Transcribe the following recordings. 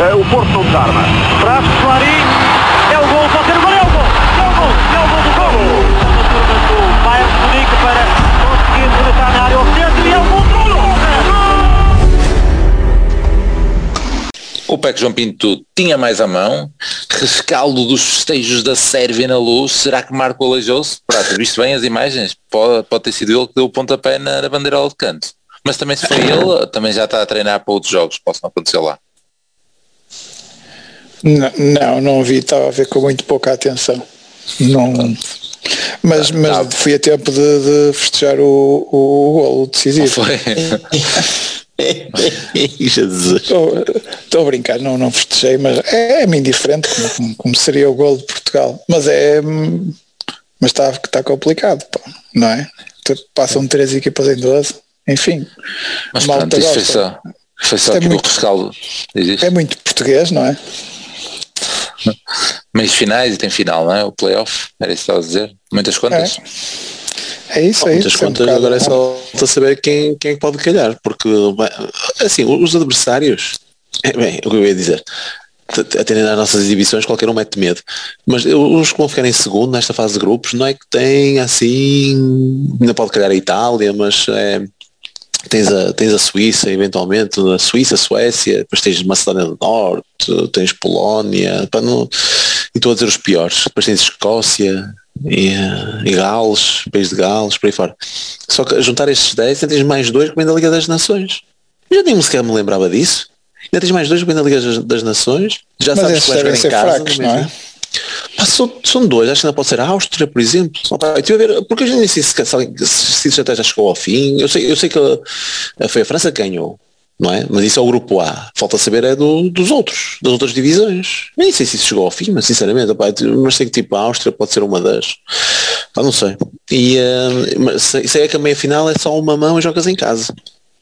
Uh, o Porto não desarma. Traz Clarim. É o gol, pode ser o gol, é o gol. É o gol, é o gol do gol. Do Bayern de Munique para conseguir rematar na área oficial e é o gol do gol. O PEC João Pinto tinha mais a mão, rescaldo dos festejos da Sérvia na luz, será que Marco aleijou-se? Prato, visto bem as imagens, pode, pode ter sido ele que deu o pontapé na, na bandeira de canto. Mas também se foi ele, também já está a treinar para outros jogos, possam acontecer lá. Não, não, não vi, estava a ver com muito pouca atenção. Não, mas, mas Não. fui a tempo de, de festejar o, o golo decisivo. Foi. Jesus. Estou estou a brincar, não, não festejei, mas é, é-me indiferente como, como- como seria o golo de Portugal. Mas é. Mas está está complicado, pá, não é? Passam três equipas em 12, enfim. Mas pronto, isso foi só, foi só É muito- rescaldo. É muito português, não é? Meios finais e tem final, não é? O playoff, era isso que estava a dizer. Muitas contas. É isso, é Muitas isso. é um contas, bocado- agora é só saber quem, quem é pode calhar, porque assim, os adversários, é, bem, o que eu ia dizer, atendendo às nossas exibições, qualquer um mete medo. Mas os que vão ficar em segundo nesta fase de grupos, não é que tem assim, ainda pode calhar a Itália, mas é, tens, a, tens a Suíça, eventualmente, a Suíça, a Suécia, depois tens Macedónia do Norte, tens Polónia, para não, e estou a dizer os piores, depois tens Escócia, e, eh, e Gales, País de Gales, por aí fora. Só que a juntar estes 10 ainda tens mais dois que vêm da Liga das Nações. Já nem sequer me lembrava disso. Ainda tens mais dois que vêm da Liga das- das Nações. Já Mas sabes que vais jogar em casa. fracos, não é? São, são dois, acho que ainda pode ser a Áustria, por exemplo. Tive a ver, porque eu já nem sei se, se, se isso até já chegou ao fim. Eu sei, eu sei que a- foi a França que ganhou, não é? Mas isso é o grupo A. Falta saber é do, dos outros, das outras divisões. Nem sei se isso chegou ao fim, mas sinceramente, pá, mas sei que tipo a Áustria pode ser uma das. Não sei. E eh, mas sei, sei é que a meia final é só uma mão e jogas em casa.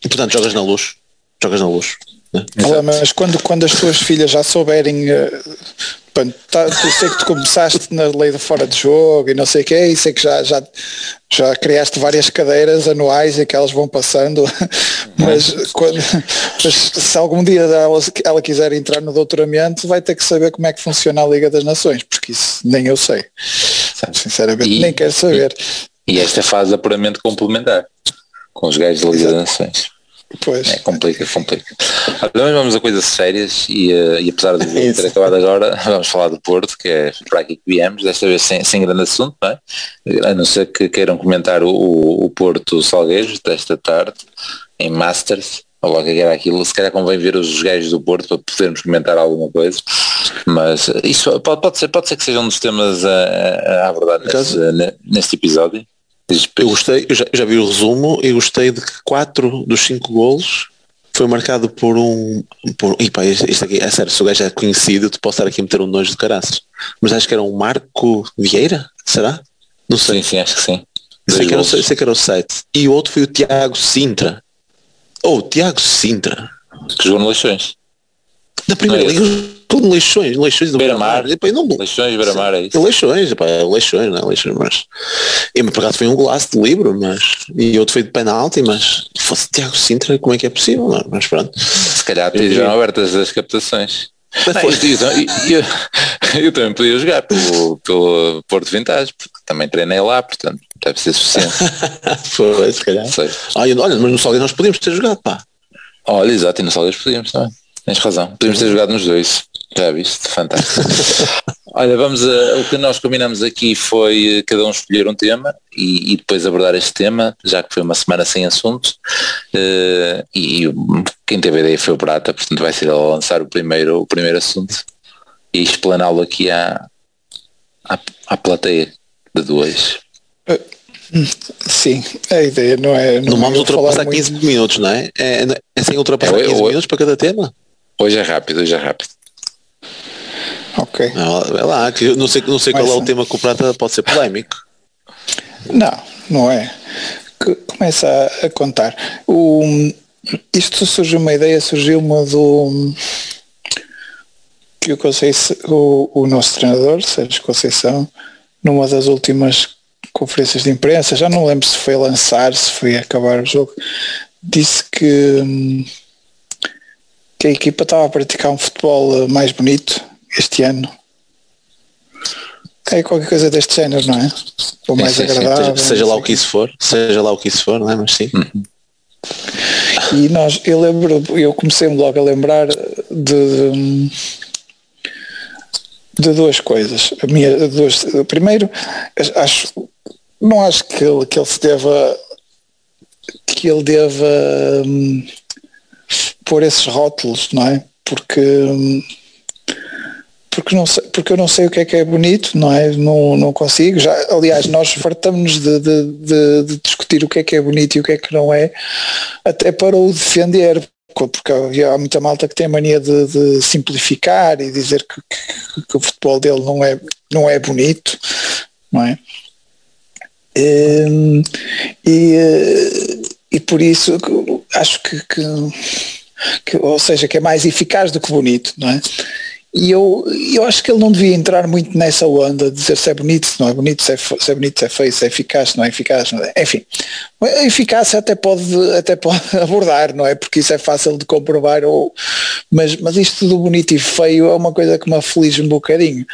E portanto jogas na luz. Jogas na luz. Né? Olha, mas quando, quando as tuas filhas já souberem, eh, pronto, tá, eu sei que tu começaste na lei de fora de jogo e não sei o que, e sei que já, já, já criaste várias cadeiras anuais em que elas vão passando, mas, quando, mas se algum dia ela, ela quiser entrar no doutoramento, vai ter que saber como é que funciona a Liga das Nações, porque isso nem eu sei. Sinceramente, E- nem quero saber. E esta fase é puramente complementar com os gajos da Liga das Nações. Pois. É, complica, complica. Mas vamos a coisas sérias e, eh, e apesar de ter acabado agora, vamos falar do Porto, que é para aqui que viemos, desta vez sem, sem grande assunto, não é? A não ser que queiram comentar o, o, Porto Salgueiros desta tarde, em Masters, ou logo que era aquilo, se calhar convém ver os gajos do Porto para podermos comentar alguma coisa, mas isso pode, pode, ser, pode ser que seja um dos temas a, a- abordar neste, neste episódio. Eu gostei, eu já, eu já vi o resumo e gostei de que quatro dos cinco golos foi marcado por um. Por, e pá, este aqui, é sério, se o gajo é conhecido, eu te posso estar aqui a meter um nojo de caraças. Mas acho que era um Marco Vieira, será? Não sei. Sim, sim, acho que sim. sei, que era, sei que era o 7. E o outro foi o Tiago Sintra. Oh, Tiago Sintra. que jogou no Leixões. Da primeira é liga, todo Leixões, Leixões do Beira-Mar. Não, Leixões, Beira-Mar, é isso. Leixões, Leixões, não é? Leixões, mas. E por acaso foi um golaço de livro, mas. E outro foi de penalti, mas. Se fosse Tiago Sintra, como é que é possível? Não, mas pronto. Se calhar estejam abertas as captações. Não, eu, eu- eu- também podia jogar pelo, pelo Porto Vintage, porque também treinei lá, portanto deve ser suficiente. Foi, se calhar. Sei. Olha, olha, mas no Salgueiro nós podíamos ter jogado, pá. Olha, exato, e no Salgueiros podíamos também. Tens razão. Podíamos ter jogado nos dois. Já viste? Fantástico. Olha, vamos a, o que nós combinamos aqui foi eh, cada um escolher um tema e, e depois abordar este tema, já que foi uma semana sem assunto. Eh, e quem teve a ideia foi o Prata, portanto vai ser ele a lançar o primeiro, o primeiro assunto e explaná-lo aqui à, à, à plateia de dois. Sim, a ideia não é. Não é vamos ultrapassar muito. 15 minutos, não é? É, é sem ultrapassar É, eu- 15 eu- minutos para cada tema? Hoje é rápido, hoje é rápido. Ok. Não, é lá, que eu não sei, não sei qual é o tema que o Prata pode ser polémico. Não, não é. Que- Começa a, a contar. O, isto surgiu uma ideia, surgiu-me do que o, Conceição, o, o nosso treinador, Sérgio Conceição, numa das últimas conferências de imprensa, já não lembro se foi lançar, se foi acabar o jogo, disse que hum, que a equipa estava a praticar um futebol eh, mais bonito este ano. É qualquer coisa deste género, não é? Ou mais sim, sim, agradável. Seja não lá o que isso for, seja lá o que isso for, não é? Mas sim. E nós, eu lembro, eu comecei-me logo a lembrar de, de duas coisas. A minha, duas, primeiro, acho, não acho que ele, que ele se deva que ele deva hum, pôr esses rótulos, não é? Porque hum, porque, não sei, porque eu não sei o que é que é bonito, não é? Não, não consigo. Já, aliás, nós fartamos de, de, de, de discutir o que é que é bonito e o que é que não é, até para o defender, porque há muita malta que tem a mania de, de simplificar e dizer que, que, que, o futebol dele não é, não é bonito, não é? E, e, e por isso acho que, que, que, ou seja, que é mais eficaz do que bonito, não é? E eu, eu acho que ele não devia entrar muito nessa onda de dizer se é bonito, se não é bonito, se é, se é bonito, se é feio, se é eficaz, se não é eficaz. Não é. Enfim, a eficácia até pode, até pode abordar, não é? Porque isso é fácil de comprovar, ou, mas, mas isto do bonito e feio é uma coisa que me aflige um bocadinho.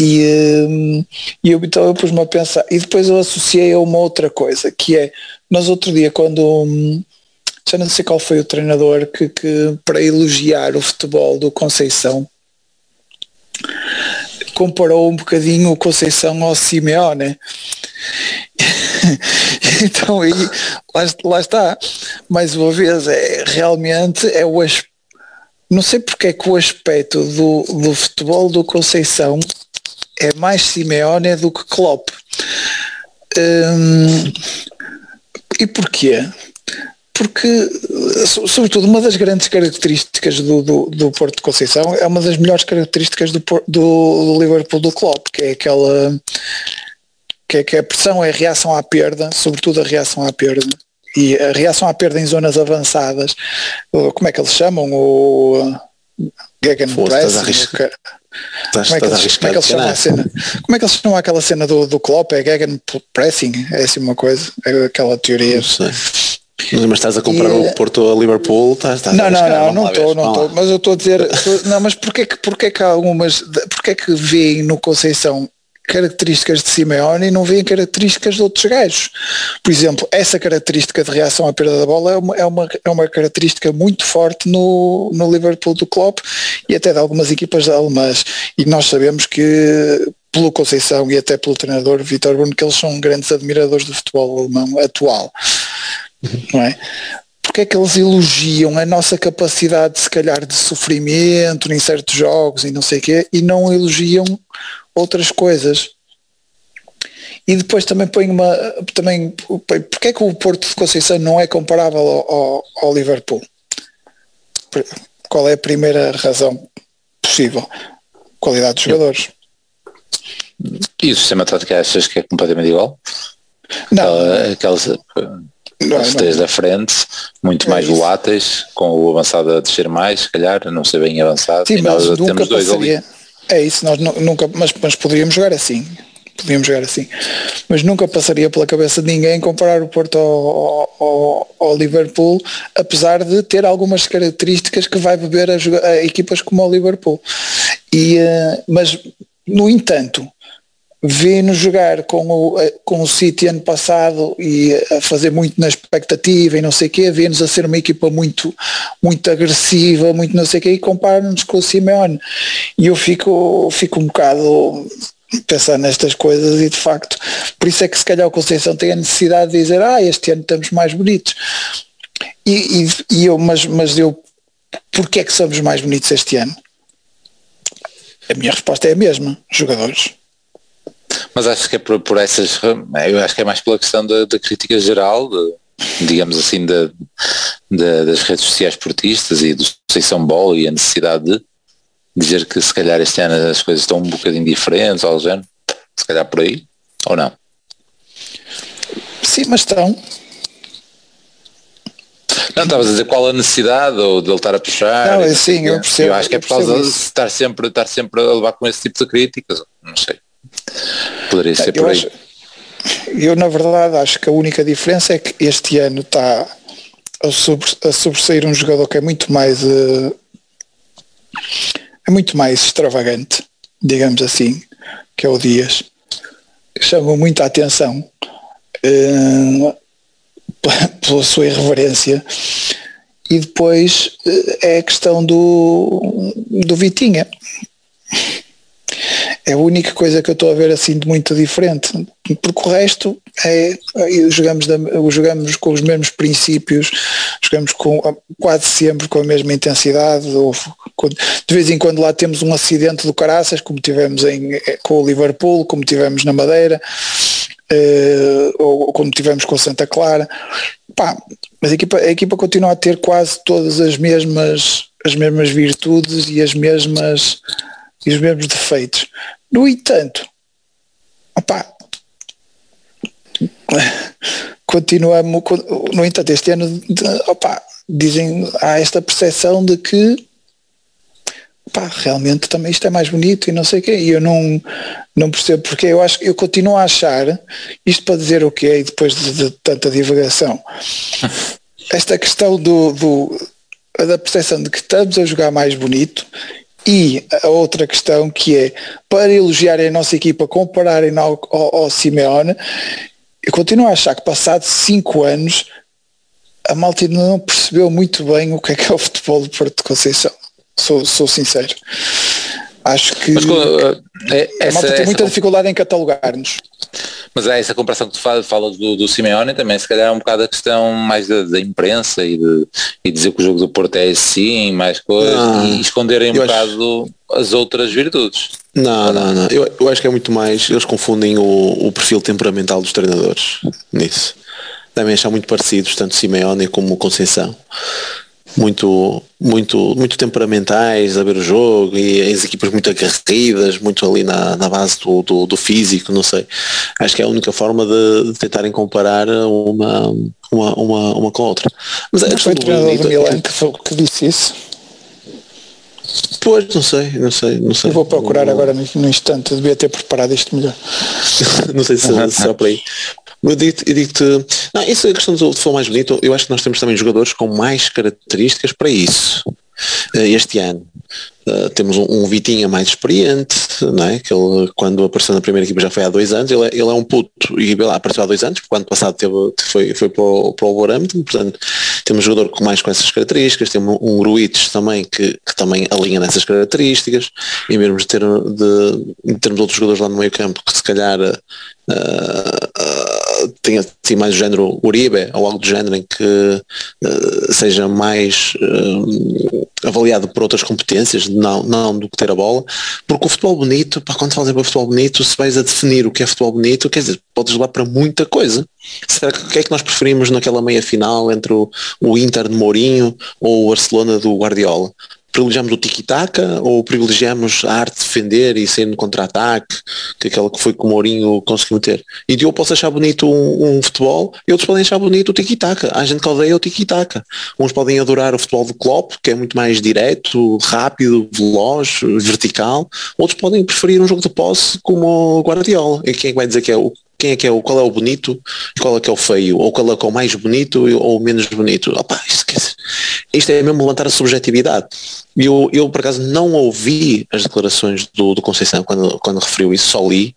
E, hum, e eu, então eu pus-me a pensar, e depois eu associei a uma outra coisa, que é, nós outro dia quando hum, já não sei qual foi o treinador que, que para elogiar o futebol do Conceição comparou um bocadinho o Conceição ao Simeone. então aí lá, lá, está, mais uma vez, é, realmente é o não sei porque é que o aspecto do, do futebol do Conceição é mais Simeone do que Klopp. Hum, e porquê? Porque, sobretudo, uma das grandes características do, do, do, Porto de Conceição é uma das melhores características do, do, do Liverpool do Klopp, que é aquela que é que a pressão é a reação à perda, sobretudo a reação à perda. E a reação à perda em zonas avançadas, como é que eles chamam? O Gaggen Press? Como é que eles, como é que eles chamam a cena? Como é que eles chamam aquela cena do, do Klopp? É Gaggen Pressing? É assim uma coisa? É aquela teoria. Não sei. Mas estás a comprar e, o Porto a Liverpool? Estás, estás não, não, não, não estou, não estou. Mas eu estou a dizer, tô, não, mas porquê que, porquê que há algumas, porquê que veem no Conceição características de Simeone e não veem características de outros gajos? Por exemplo, essa característica de reação à perda da bola é uma, é uma, é uma característica muito forte no, no Liverpool do Klopp e até de algumas equipas alemãs. E nós sabemos que pelo Conceição e até pelo treinador Vitor Bruno que eles são grandes admiradores do futebol alemão atual não é? Porque é que eles elogiam a nossa capacidade, se calhar, de sofrimento em certos jogos e não sei o quê, e não elogiam outras coisas? E depois também põe uma. Também, porque é que o Porto de Conceição não é comparável ao, ao, ao Liverpool? Qual é a primeira razão possível? Qualidade dos jogadores. E o sistema tático achas que é completamente igual? Não. Aquelas, não, os três da frente, muito é mais isso. voláteis, com o avançado a descer mais, se calhar, não ser bem avançado. Sim, mas nós nunca temos passaria. É isso, nós nunca, mas, mas poderíamos jogar assim. Podíamos jogar assim. Mas nunca passaria pela cabeça de ninguém comparar o Porto ao, ao, ao Liverpool, apesar de ter algumas características que vai beber a, a equipas como o Liverpool. E, uh, mas, no entanto, vê-nos jogar com o, com o City ano passado e a fazer muito na expectativa e não sei o quê, vê-nos a ser uma equipa muito, muito agressiva, muito não sei o quê, e compara-nos com o Simeone. E eu fico, fico um bocado pensar nestas coisas e de facto, por isso é que se calhar o Conceição tem a necessidade de dizer, ah, este ano estamos mais bonitos. E, e, e eu, mas, mas eu, porquê é que somos mais bonitos este ano? A minha resposta é a mesma, jogadores mas acho que é por, por essas, eu acho que é mais pela questão da, da crítica geral, de, digamos assim, de, das redes sociais portistas e do Seição Ball e a necessidade de dizer que se calhar este ano as coisas estão um bocadinho diferentes, ou género, se calhar por aí, ou não? Sim, mas estão. Não, estavas a dizer qual a necessidade ou de ele estar a puxar. Não, sim, eu percebo. Eu acho que é por causa de estar sempre, estar sempre a levar com esse tipo de críticas, não sei. Poderia ser por aí. Eu, na verdade, acho que a única diferença é que este ano está a, sobre, a sobressair um jogador que é muito mais uh, é muito mais extravagante, digamos assim, que é o Dias. Chama muita atenção uh, pela sua irreverência. E depois uh, é a questão do, do Vitinha é a única coisa que eu estou a ver assim de muito diferente, porque o resto é, jogamos, da, jogamos com os mesmos princípios, jogamos com, quase sempre com a mesma intensidade, ou, de vez em quando lá temos um acidente do caraças, como tivemos em, eh, com o Liverpool, como tivemos na Madeira, eh, ou como tivemos com Santa Clara, Pá, mas a equipa, a equipa continua a ter quase todas as mesmas, as mesmas virtudes e as mesmas e os mesmos defeitos. No entanto, opa, continuamos, no entanto, este ano, opa, dizem, há esta percepção de que realmente também isto é mais bonito e não sei o quê, e eu não, não percebo porque eu acho eu continuo a achar, isto para dizer o que é, e depois de, de, tanta divagação, esta questão do, do da percepção de que estamos a jogar mais bonito e a outra questão que é, para elogiarem a nossa equipa, compararem ao, ao, ao Simeone, eu continuo a achar que passados cinco anos a malta ainda não percebeu muito bem o que é que é o futebol de Porto de Conceição. Sou, sou sincero. Acho que Mas, uh, essa, a malta tem muita dificuldade em catalogar-nos. Mas é essa comparação que tu fala, fala do, do Simeone também, se calhar é um bocado a questão mais da, da imprensa e, de, e dizer que o jogo do Porto é assim, mais coisas, e esconderem um bocado acho... as outras virtudes. Não, não, não. Eu, eu acho que é muito mais, eles confundem o, o perfil temperamental dos treinadores nisso. Devem achar muito parecidos, tanto Simeone como Conceição muito, muito, muito temperamentais a ver o jogo e as equipas muito agarridas, muito ali na, na base do, do, do físico, não sei. Acho que é a única forma de, de tentarem comparar uma, uma, uma, uma com a outra. Mas é foi o treinador do Milan que, foi, que disse isso. Pois, não sei, não sei, não sei. Eu vou procurar agora no, no instante, devia ter preparado isto melhor. não sei se, se só para aí. Eu digo-te, digo não, isso é a questão do futebol mais bonito, eu acho que nós temos também jogadores com mais características para isso. Eh, este ano. Uh, temos um, um, Vitinha mais experiente, não é? que ele quando apareceu na primeira equipa já foi há dois anos, ele é, ele é um puto e lá, apareceu há dois anos, porque ano passado teve, foi, foi para o, para portanto temos um jogador com mais com essas características, temos um Ruiz também que, que, também alinha nessas características, e mesmo de, ter, de, de termos outros jogadores lá no meio campo que se calhar uh, uh, tenha assim, mais género Uribe ou algo do género em que uh, seja mais avaliado por outras competências, não, não do que ter a bola, porque o futebol bonito, para quando fazem para futebol bonito, se vais a definir o que é futebol bonito, quer dizer, podes levar para muita coisa. Será que o que é que nós preferimos naquela meia final entre o, o Inter de Mourinho ou o Barcelona do Guardiola? Privilegiamos o tiki-taka ou privilegiamos a arte de defender e sair no contra-ataque, que é aquela que foi que o Mourinho conseguiu ter. E eu posso achar bonito um, um futebol e outros podem achar bonito o tiki-taka. Há gente que odeia o tiki-taka. Uns podem adorar o futebol do Klopp, que é muito mais direto, rápido, veloz, vertical. Outros podem preferir um jogo de posse como o Guardiola. E quem é vai dizer que é o quem é que é o, qual é o bonito e qual é que é o feio, ou qual é que é o mais bonito ou o menos bonito. Opa, isto, isto é mesmo levantar a subjetividade. Eu, eu, por acaso, não ouvi as declarações do, do Conceição quando, quando referiu isso, só li,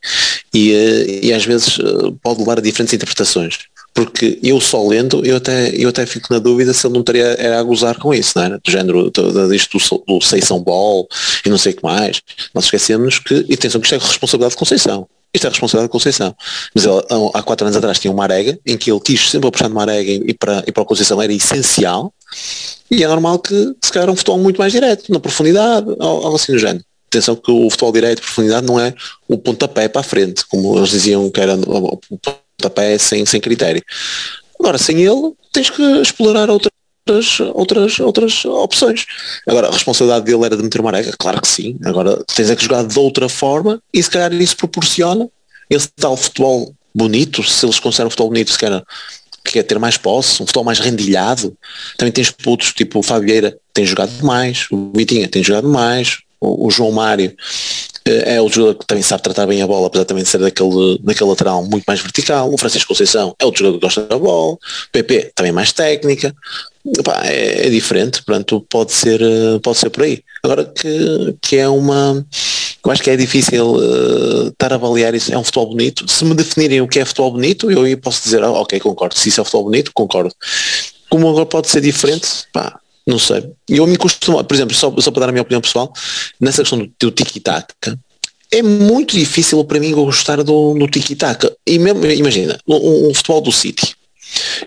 e, eh, e às vezes eh, pode levar a diferentes interpretações. Porque eu só lendo, eu até, eu até fico na dúvida se ele não estaria era a gozar com isso, não é? Do género disto do, do Seição Ball e não sei o que mais. Nós esquecemos que, e atenção que isto é responsabilidade de Conceição. Isto é a responsabilidade de Conceição. Mas ele, há quatro anos atrás tinha uma arega em que ele quis sempre apostar numa arega e para, e para a Conceição era essencial e é normal que se calhar um futebol muito mais direto, na profundidade, algo assim do género. Atenção que o futebol direto de profundidade não é o pontapé para a frente, como eles diziam que era o pontapé sem, sem critério. Agora, sem ele, tens que explorar outras outras, outras opções. Agora, a responsabilidade dele era de meter uma arega? Claro que sim. Agora, tens é que jogar de outra forma e se calhar isso proporciona esse tal futebol bonito, se eles consideram futebol bonito, se calhar que é ter mais posse, um futebol mais rendilhado. Também tens putos, tipo o Fabieira tem jogado mais, o Vitinha tem jogado mais, o, o João Mário uh, é o jogador que também sabe tratar bem a bola, apesar também de ser daquele, daquele lateral muito mais vertical. O Francisco Conceição é o jogador que gosta da bola. O PP também mais técnica. Epá, é, é, diferente, portanto pode ser, eh, pode ser por aí. Agora que, que é uma. Eu acho que é difícil uh, estar a avaliar isso. É um futebol bonito. Se me definirem o que é futebol bonito, eu aí posso dizer, oh, ok, concordo. Se isso é futebol bonito, concordo. Como agora pode ser diferente, pá, não sei. Eu me costumo, por exemplo, só, só para dar a minha opinião pessoal, nessa questão do, do tiki-taka, é muito difícil para mim gostar do, do tiki-taka. E mesmo, imagina, um, um, futebol do City.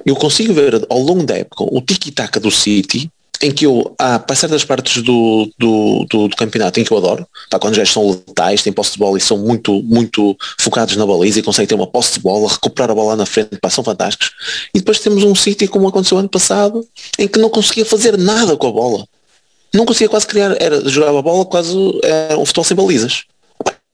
Eu consigo ver ao longo da época o tiki-taka do City em que eu, há para certas partes do, do, do, do, campeonato em que eu adoro, tá, quando gajos são letais, têm posse de bola e são muito, muito focados na baliza e conseguem ter uma posse de bola, recuperar a bola lá na frente, pá, são fantásticos. E depois temos um sítio como aconteceu ano passado, em que não conseguia fazer nada com a bola. Não conseguia quase criar, era jogar a bola quase era um futebol sem balizas.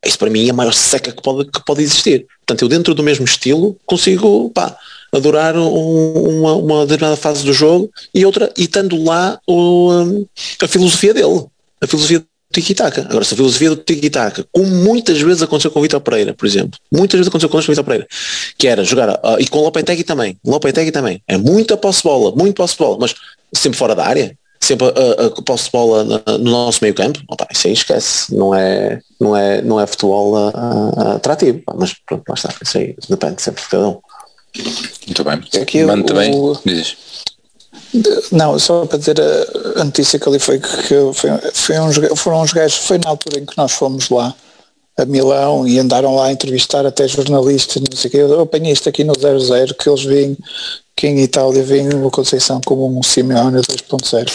Isso para mim é a maior seca que pode, que pode existir. Portanto, eu dentro do mesmo estilo consigo, pá, adorar um, uma, uma determinada fase do jogo e outra, e estando lá o, um, a filosofia dele, a filosofia do tiki-taka. Agora, se a filosofia do tiki-taka, como muitas vezes aconteceu com o Vitor Pereira, por exemplo, muitas vezes aconteceu com o Vitor Pereira, que era jogar, uh, e com o Lopetegui também, Lopetegui também, é muita posse bola, muito posse bola, mas sempre fora da área, sempre a, a posse de bola no nosso meio campo, opa, isso aí esquece, não é, não é, não é futebol uh, atrativo, mas pronto, lá está, isso aí depende sempre de cada um. Muito bem. Aqui Mano, também, dizes. Não, só para dizer a, notícia que ali foi que foi, foi uns, foram uns gajos, foi na altura em que nós fomos lá a Milão e andaram lá a entrevistar até jornalistas, não sei o que. Eu apanhei isto aqui no 00 que eles vêm que em Itália vem uma Conceição como um Simeone 2.0.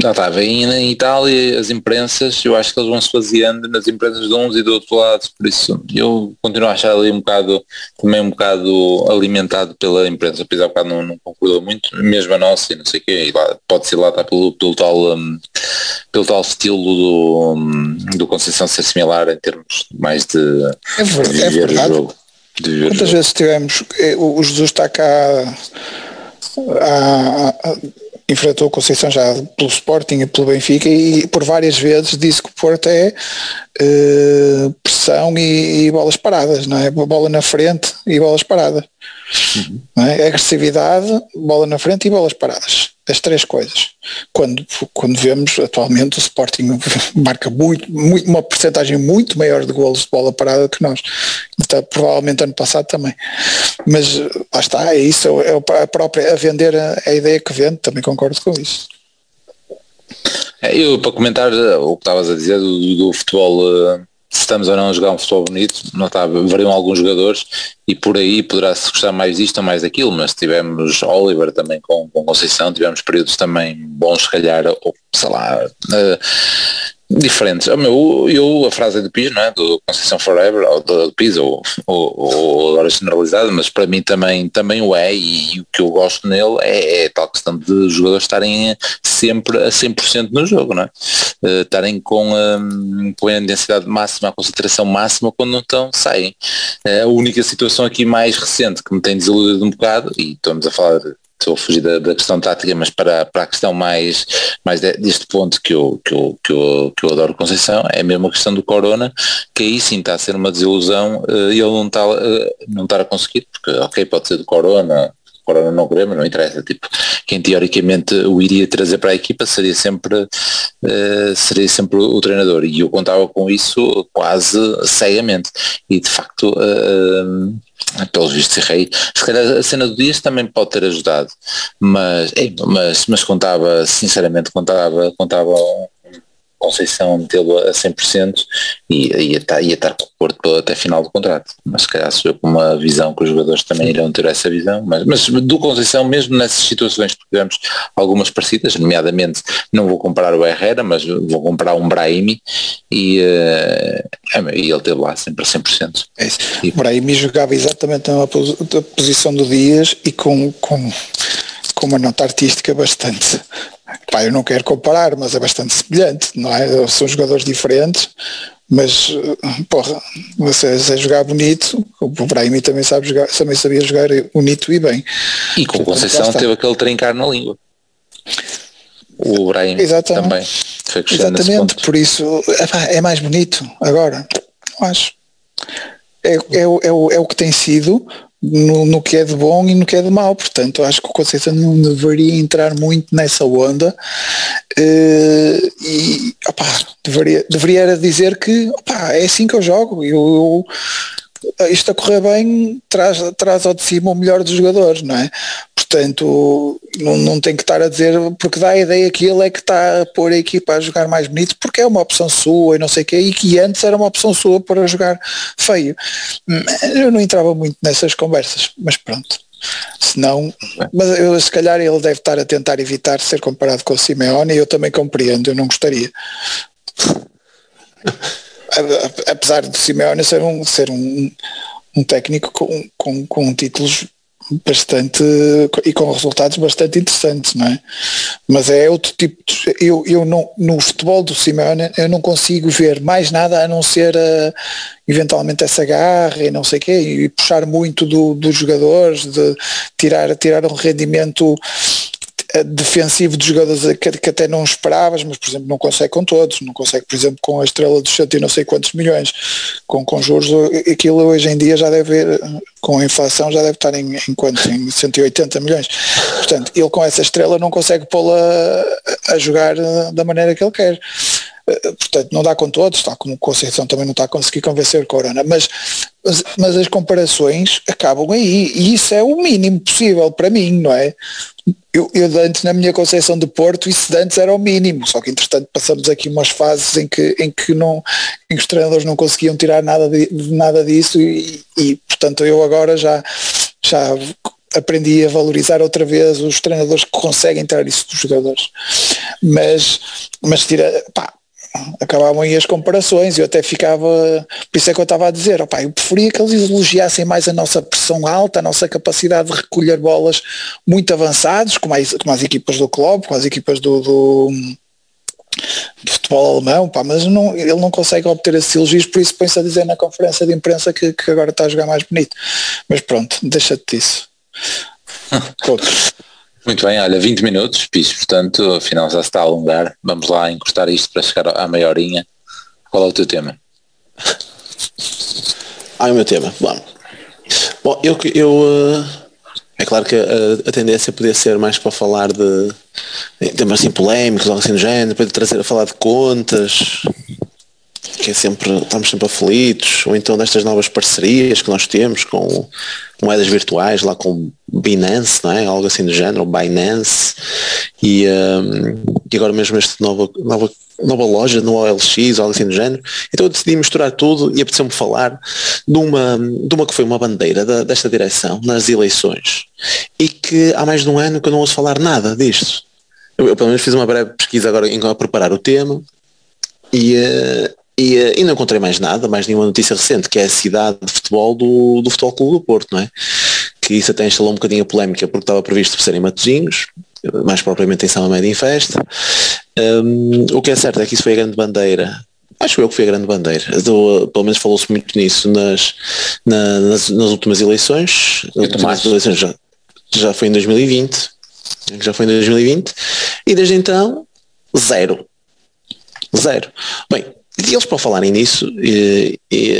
Já está, vem na Itália as imprensas, eu acho que eles vão se baseando nas imprensas de uns e do outro lado, por isso eu continuo a achar ali um bocado, também um bocado alimentado pela imprensa, apesar de bocado não, não concordou muito, mesmo a nossa e não sei o quê, lá, pode ser lá está pelo, pelo tal um, pelo tal estilo do, um, do Conceição ser similar em termos mais de, é verdade, de viver é o jogo. Quantas vezes tivemos, eh, o Jesus está cá a, enfrentou Conceição já pelo Sporting e pelo Benfica e por várias vezes disse que o Porto é uh, pressão e, e, bolas paradas, não é? Bola na frente e bolas paradas. Uhum. É? Agressividade, bola na frente e bolas paradas as três coisas. Quando, quando vemos atualmente o Sporting marca muito, muito, uma porcentagem muito maior de golos de bola parada que nós. Então, provavelmente ano passado também. Mas lá está, é isso, é a própria a vender a, a ideia que vende, também concordo com isso. É, eu para comentar o que estavas a dizer do, do futebol uh se estamos ou não a jogar um futebol bonito, não está, variam alguns jogadores e por aí poderá-se gostar mais disto ou mais daquilo, mas tivemos Oliver também com, com Conceição, tivemos períodos também bons, se calhar, ou sei lá, uh, diferentes. Oh, meu, eu, a frase do Pis, não é? Do Conceição Forever, ou do Pis, ou, ou, ou agora mas para mim também, também o é, e, e o que eu gosto nele é, é tal questão de jogadores estarem sempre a 100% no jogo, não é? Uh, estarem com, um, com a intensidade máxima, a concentração máxima, quando não estão, saem. Uh, a única situação aqui mais recente que me tem desiludido um bocado, e estamos a falar estou a fugir da, da, questão tática, mas para, para a questão mais, mais deste ponto que eu, que, eu, que, eu, que eu adoro Conceição, é mesmo a questão do Corona, que aí sim está a ser uma desilusão e ele não está, uh, não está a conseguir, porque ok, pode ser do Corona, Corona não queremos, não interessa, tipo, quem teoricamente o iria trazer para a equipa seria sempre, uh, seria sempre o treinador e eu contava com isso quase cegamente e de facto uh, pelos vistos errei. Se calhar a cena do Dias também pode ter ajudado, mas, mas, mas contava, sinceramente, contava, contava Conceição metê-lo a 100% e ia estar, ia estar com o Porto até final do contrato. Mas se calhar sou com uma visão que os jogadores também irão ter essa visão. Mas, mas do Conceição, mesmo nessas situações que tivemos algumas parecidas, nomeadamente não vou comprar o Herrera, mas vou comprar um Brahimi e, uh, e ele teve lá sempre a 100%. É isso. E, o Brahimi jogava exatamente na posição do Dias e com, com, com uma nota artística bastante Pá, eu não quero comparar, mas é bastante semelhante, não é? São jogadores diferentes, mas porra, você é jogar bonito, o Brahimi também sabe jogar, também sabia jogar bonito e bem. E com o Conceição teve aquele trincar na língua. O Brahim também. Foi Exatamente, por isso epá, é mais bonito agora. Não acho. É, é, o- é, o- é o que tem sido no, no que é de bom e no que é de mau. Portanto, acho que o Conceição não deveria entrar muito nessa onda eh, e opá, deveria, deveria dizer que opá, é assim que eu jogo. Eu, eu- isto a correr bem traz, traz ao de cima o melhor dos jogadores, não é? Portanto, não, não tem que estar a dizer, porque dá a ideia que ele é que está a pôr a equipa a jogar mais bonito, porque é uma opção sua e não sei o quê, e que antes era uma opção sua para jogar feio. Eu não entrava muito nessas conversas, mas pronto. Senão, mas eu, se calhar ele deve estar a tentar evitar ser comparado com o Simeone e eu também compreendo, eu não gostaria. Apesar do Simeone ser um, ser um, um técnico com, com, com títulos bastante e com resultados bastante interessantes, não é? Mas é outro tipo de, eu, eu não, no futebol do Simeone eu não consigo ver mais nada a não ser eh, eventualmente essa garra e não sei quê, e puxar muito do, dos jogadores, de tirar, tirar um rendimento defensivo de jogadores que, que até não esperavas, mas por exemplo não consegue com todos, não consegue por exemplo com a estrela dos cento e não sei quantos milhões, com, com juros, aquilo hoje em dia já deve, eh, com a inflação já deve estar em, em? Em 180 milhões. Portanto, ele com essa estrela não consegue pô-la a, a jogar eh, da maneira que ele quer. Eh, Portanto, não dá com todos, tal como Conceição também não está a conseguir convencer Corona, mas, mas, mas as comparações acabam aí, e isso é o mínimo possível para mim, não é? Eu, eu antes na minha concepção de Porto, isso de antes era o mínimo, só que entretanto passamos aqui umas fases em que, em que, não, em que os treinadores não conseguiam tirar nada, de, nada disso e, e portanto eu agora já, já aprendi a valorizar outra vez os treinadores que conseguem tirar isso dos jogadores. Mas, mas tira, pá, acabavam aí as comparações, eu até ficava, por isso é que eu estava a dizer, opá, eu preferia que eles elogiassem mais a nossa pressão alta, a nossa capacidade de recolher bolas muito avançados, como as, como as equipas do clube, como as equipas do, do, do futebol alemão, pá, mas não, ele não consegue obter esses elogios, por isso põe-se a dizer na conferência de imprensa que, que agora está a jogar mais bonito. Mas pronto, deixa-te disso. Pronto. Muito bem, olha, 20 minutos, piso, portanto, afinal já está a alongar. Vamos lá encostar isto para chegar à meia horinha. Qual é o teu tema? Ah, é o meu tema. Bom, Bom eu, eu uh, é claro que a, a, tendência podia ser mais para falar de temas assim polémicos, algo assim do género, para trazer a falar de contas, que é sempre, estamos sempre aflitos, ou então destas novas parcerias que nós temos com moedas virtuais, lá com Binance, não é? algo assim do género, Binance, e, um, e agora mesmo esta nova, nova, nova loja no OLX, algo assim do género. Então eu decidi misturar tudo e apeteceu-me falar de uma, de uma que foi uma bandeira da, desta direção nas eleições e que há mais de um ano que eu não ouço falar nada disto. Eu, eu pelo menos fiz uma breve pesquisa agora em a preparar o tema e, uh, e, e, não encontrei mais nada, mais nenhuma notícia recente, que é a cidade de futebol do, do Futebol Clube do Porto, não é? Que isso até instalou um bocadinho a polémica porque estava previsto ser em Matosinhos, mais propriamente em São Amédio em Festa. Um, o que é certo é que isso foi a grande bandeira acho eu que foi a grande bandeira. Do, pelo menos falou-se muito nisso nas, na, nas, nas, últimas eleições. As últimas eleições já, já foi em 2020. Já foi em 2020. E desde então, zero. Zero. Bem, e eles para falarem nisso, e, e,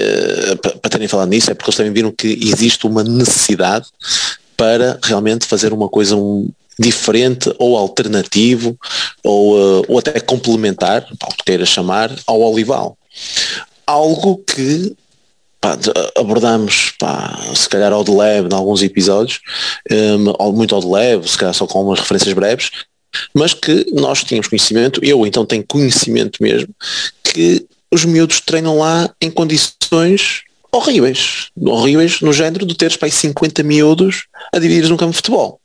para terem falado nisso, é porque eles também viram que existe uma necessidade para realmente fazer uma coisa um, diferente ou alternativo ou, uh, ou até complementar, o que queira chamar, ao olival. Algo que pá, abordamos pá, se calhar ao de leve em alguns episódios, um, muito ao de leve, se calhar só com umas referências breves, mas que nós tínhamos conhecimento, eu então tenho conhecimento mesmo, que os miúdos treinam lá em condições horríveis, horríveis no género de teres para 50 miúdos a dividir num campo de futebol.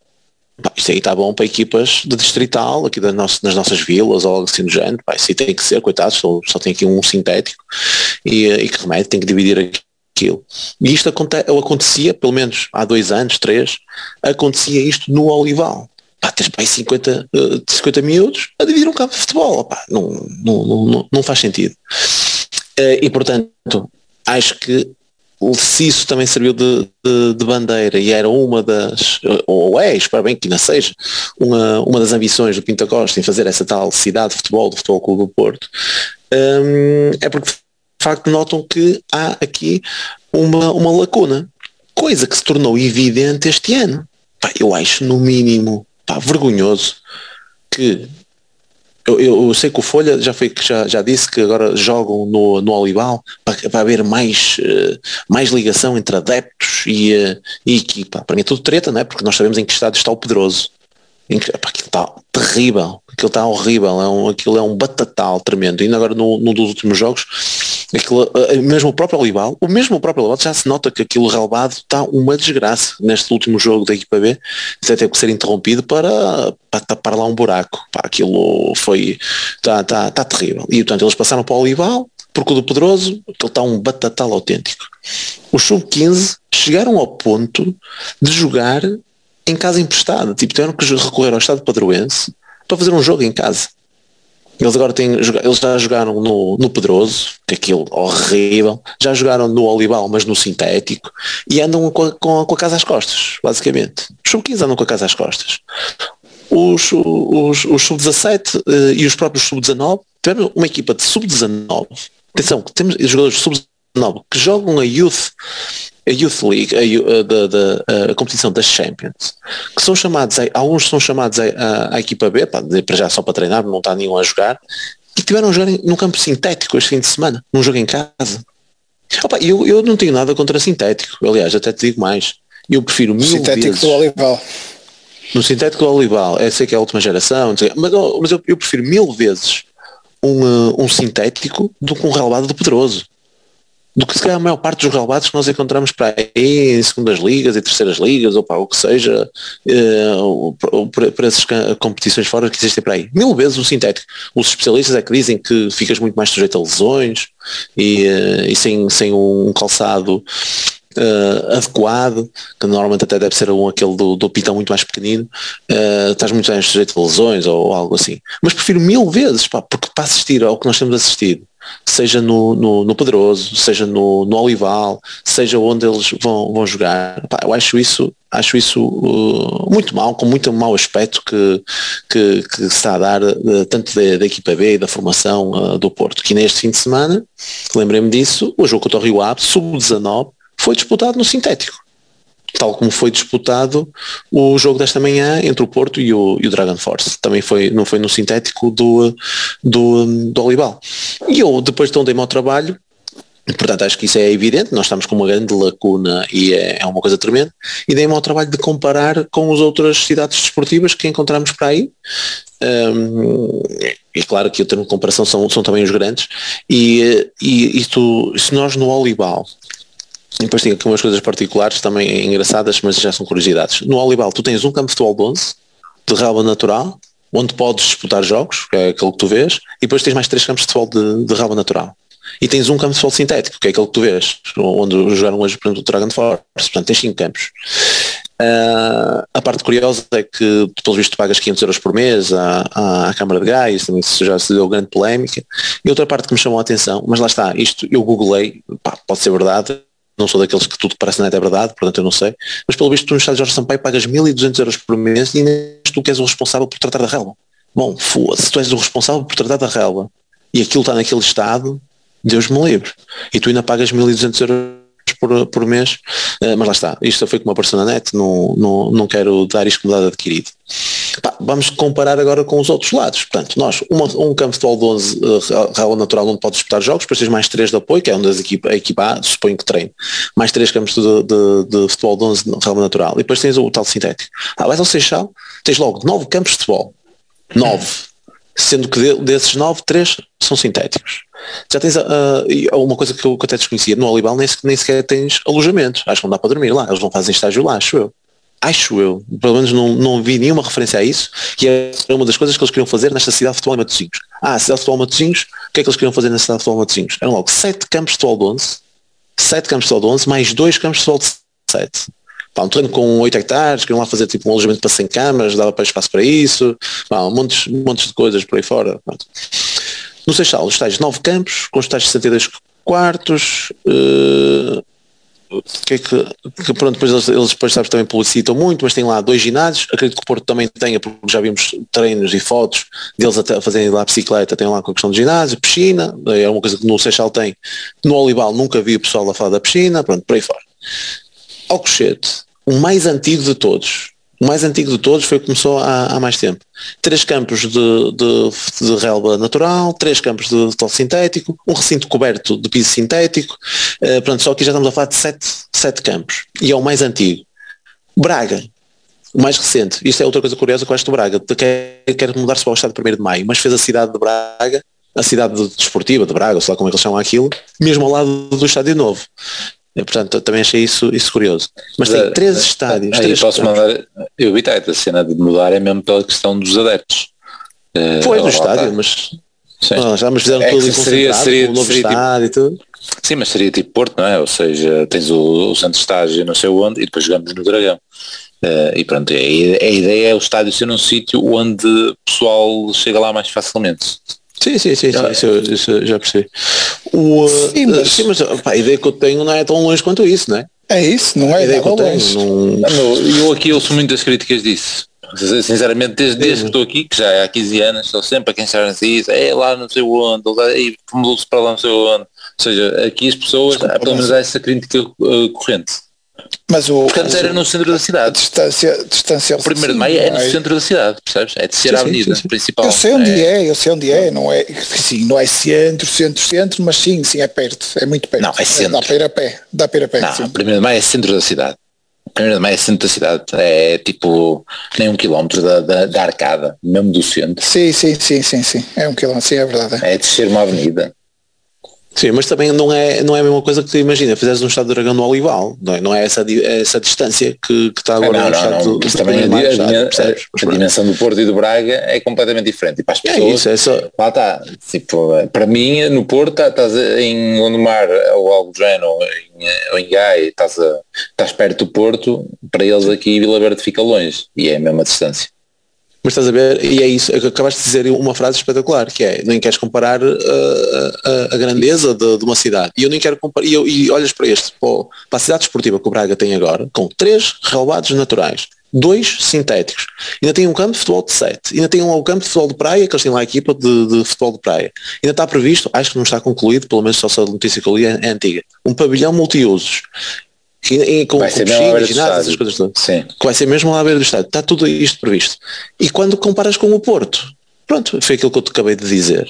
Pá, isto aí está bom para equipas de distrital, aqui das nossas, nas nossas vilas ou algo assim do género. Pá, isso aí tem que ser, coitados, só, só tem aqui um sintético e, e que remédio, tem que dividir aquilo. E isto aconte, acontecia, pelo menos há dois anos, três, acontecia isto no Olival. Pá, tens para aí 50, uh, 50 miúdos a dividir um campo de futebol. Pá, não, não, não, não, faz sentido. Uh, e portanto, acho que se isso também serviu de, de, de, bandeira e era uma das, ou é, espero bem que ainda seja, uma, uma das ambições do Pinta Costa em fazer essa tal cidade de futebol, do Futebol Clube do Porto, um, é porque de facto notam que há aqui uma, uma lacuna, coisa que se tornou evidente este ano. Eu acho no mínimo pá, vergonhoso que eu, eu, sei que o Folha já foi já, já disse que agora jogam no, no Olival para, para haver mais, uh, mais ligação entre adeptos e, uh, e equipa. Para mim é tudo treta, não é? Porque nós sabemos em que estado está o Pedroso. Em que, pá, aquilo está terrível, aquilo está horrível, é um, aquilo é um batatal tremendo. E agora no, no dos últimos jogos, aquilo, uh, mesmo o próprio Olival, o mesmo o próprio Olival já se nota que aquilo relevado está uma desgraça neste último jogo da equipa B, até teve que ser interrompido para, para tapar lá um buraco. Pá, aquilo foi, está tá, tá terrível. E portanto eles passaram para o Olival, porque o do Pedroso, aquilo está um batatal autêntico. Os sub-15 chegaram ao ponto de jogar em casa emprestada. Tipo, tiveram que recorrer ao Estado padroense para fazer um jogo em casa. Eles agora têm, eles já jogaram no, no Pedroso, que é aquilo horrível, já jogaram no Olival, mas no sintético, e andam com a, com a, com a casa às costas, basicamente. Os sub-15 andam com a casa às costas. Os, os, os sub-17 uh, e os próprios sub-19 tiveram uma equipa de sub-19. Atenção, temos jogadores de sub-19 que jogam a Youth a Youth League, a, a, a, a, competição das Champions, que são chamados, a, alguns são chamados à equipa B, para já só para treinar, não está nenhum a jogar, e tiveram a jogar num campo sintético este fim de semana, num jogo em casa. Opa, eu, eu não tenho nada contra sintético, aliás, até te digo mais, eu prefiro mil sintético vezes... do Olival. No sintético do Olival, é sei que é a última geração, mas, mas eu, eu prefiro mil vezes um, uh, um sintético do que um relevado do Pedroso do que se calhar a maior parte dos relevados que nós encontramos para aí em segundas ligas e terceiras ligas ou para o que seja uh, para essas competições fora que existem para aí. Mil vezes o sintético. Os especialistas é que dizem que ficas muito mais sujeito a lesões e, uh, e sem, sem um calçado Uh, adequado, que normalmente até deve ser um aquele do, do pitão muito mais pequenino, uh, estás muito mais sujeito a lesões ou, ou, algo assim. Mas prefiro mil vezes, pá, porque para assistir ao que nós temos assistido, seja no, no, no Pedroso, seja no, no Olival, seja onde eles vão, vão jogar. Pá, eu acho isso, acho isso uh, muito mal, com muito mau aspecto que, que, que se está a dar uh, tanto da, da, equipa B e da formação uh, do Porto, que neste fim de semana, lembrei-me disso, o jogo contra o Rio Ave, sub-19, foi disputado no sintético tal como foi disputado o jogo desta manhã entre o Porto e o, e o Dragon Force. Também foi, não foi no sintético do, do, do Olival. E eu depois então dei-me ao trabalho Portanto, acho que isso é evidente, nós estamos com uma grande lacuna e é, é uma coisa tremenda, e dei-me ao trabalho de comparar com as outras cidades desportivas que encontramos para aí, um, e claro que o termo de comparação são, são também os grandes, e, e, tu, se nós no Olival depois tem aqui umas coisas particulares também engraçadas, mas já são curiosidades. No Olival tu tens um campo de futebol de 11, de relva natural, onde podes disputar jogos, que é aquele que tu vês, e depois tens mais três campos de futebol de, de relva natural. E tens um campo de futebol sintético, que é aquele que tu vês, onde jogaram hoje, por exemplo, o Dragon Force. Portanto, tens cinco campos. Uh, a parte curiosa é que, pelo visto, pagas 500 euros por mês à, à, à Câmara de Gás, isso já se deu grande polémica. E outra parte que me chamou a atenção, mas lá está, isto eu googlei, pá, pode ser verdade, não sou daqueles que tudo parece na net é verdade, portanto eu não sei, mas pelo visto tu no estado de Jorge Sampaio pagas 1200 euros por mês e ainda tu que és o responsável por tratar da relva. Bom, se tu és o responsável por tratar da relva e aquilo está naquele estado, Deus me livre. E tu ainda pagas 1200 euros por, por mês, uh, mas lá está, isto foi como apareceu na net, não, não, não quero dar isto como dado adquirido. Pá, vamos comparar agora com os outros lados. Portanto, nós, uma, um campo de futebol de 11 uh, real natural onde pode disputar jogos, depois tens mais três de apoio, que é onde as equipa, a equipa A, suponho que treine, mais três campos de, de, de futebol de 11 real natural, e depois tens o tal sintético. Ah, vais ao Seixal, tens logo nove campos de futebol. Nove sendo que de, desses nove, três são sintéticos. Já tens uh, uma coisa que eu, que eu até desconhecia, no Alibal nem, nem sequer tens alojamento, acho que não dá para dormir lá, eles não fazem estágio lá, acho eu. Acho eu, pelo menos não, não vi nenhuma referência a isso, que era uma das coisas que eles queriam fazer nesta cidade de futebol em Matosinhos. Ah, cidade de futebol em Matosinhos, o que é que eles queriam fazer na cidade de futebol em Matosinhos? Eram logo sete campos de futebol de 11, sete campos de futebol de 11, mais dois campos de futebol de 7 pá, um terreno com 8 hectares, queriam lá fazer tipo um alojamento para 100 camas, dava para espaço para isso, pá, um montes, montes de coisas por aí fora. Pronto. No Seixal, os tais 9 campos, com os tais 62 quartos, uh, que é que, que pronto, depois eles, eles depois sabes também publicitam muito, mas tem lá dois ginásios, acredito que o Porto também tenha, porque já vimos treinos e fotos deles até fazerem lá bicicleta, tem lá com a questão do ginásio, piscina, é uma coisa que no Seixal tem, no Olival nunca vi o pessoal a falar da piscina, pronto, por aí fora. Alcochete, o mais antigo de todos, o mais antigo de todos foi o que começou há, há mais tempo. Três campos de, de, de relva natural, três campos de futebol sintético, um recinto coberto de piso sintético. Uh, pronto, só aqui já estamos a falar de sete, sete campos. E é o mais antigo. Braga, o mais recente. Isto é outra coisa curiosa acho do Braga. Quer, quer mudar-se para o estado 1 de Maio, mas fez a cidade de Braga, a cidade desportiva de Braga, sei lá como é que eles chamam aquilo, mesmo ao lado do Estádio Novo. E, portanto, eu também achei isso, isso curioso. Mas tem três estádios. Aí três posso mandar, eu vi a cena de mudar é mesmo pela questão dos adeptos. Foi Uh, do lá estádio, está. mas Sim. ah, já me fizeram É tudo seria- seria- o novo seria tipo- estádio e tudo. Sim, mas seria tipo Porto, não é? Ou seja, tens o, o Santos Estágio não sei onde e depois jogamos no Dragão. Eh, e pronto, a, a ideia é o estádio ser um sítio onde o pessoal chega lá mais facilmente. Sim, sim, sim, sim isso, isso já percebi. O, Sim, mas- sim, mas pá, a ideia que eu tenho não é tão longe quanto isso, não é? É isso, não A é ideia que eu tenho. longe. Não... Ah, meu, eu aqui ouço muitas críticas disso. Sinceramente, desde, desde que estou aqui, que já é há 15 anos, estou sempre a quem se diz, é lá não sei onde, e mudou-se para lá não sei onde. Ou seja, aqui as pessoas, há, pelo menos há essa crítica uh, corrente. Mas o, Portanto, era no centro da a cidade. distância, distância O primeiro de maio é no centro da cidade, percebes? É descer Sim, a avenida sim, sim. principal. Eu sei onde É- é. eu sei onde é, não é, sim, não é centro, centro, centro, mas sim, sim, é perto, é muito perto. Não, é centro. Dá para ir a pé, dá para ir a pé, Não, primeiro de maio é centro da cidade. O primeiro de maio é centro da cidade. É tipo nem um quilómetro da, da, da arcada, mesmo do centro. Sim, sim, sim, sim, sim, é um quilômetro, sim, é verdade. é. É descer uma avenida. Sim, mas também não é, não é a mesma coisa que tu imagina, fizeres um estado de dragão no Olival, não é, não é essa, é essa distância que, que está agora não, no estado não. do- do também a, a Percebes? A pronto. dimensão do Porto e do Braga é completamente diferente. E para as É pessoas, isso, é só, lá está. Tipo, para mim, no Porto, tá- estás em Gondomar ou Algeno ou em, ou em Gai, estás, a, estás perto do Porto, para eles aqui Vila Verde fica longe. E é a mesma distância. Mas estás a ver, e é isso, é acabaste de dizer uma frase espetacular, que é, nem queres comparar uh, a, a grandeza de, de uma cidade. E eu nem quero comparar, e, eu- e olhas para este, para, a cidade esportiva que o Braga tem agora, com três relevados naturais, dois sintéticos, ainda tem um campo de futebol de sete, ainda tem um campo de futebol de praia, que eles têm lá a equipa de, de futebol de praia. Ainda está previsto, acho que não está concluído, pelo menos só a notícia que eu li é, é antiga, um pavilhão multiusos. E, e com, Vai com ser mesmo à piscina, beira do ginásio, essas coisas todas Sim. que vai ser mesmo lá à beira do estádio. Está tudo isto previsto. E quando comparas com o Porto, pronto, foi aquilo que eu te acabei de dizer.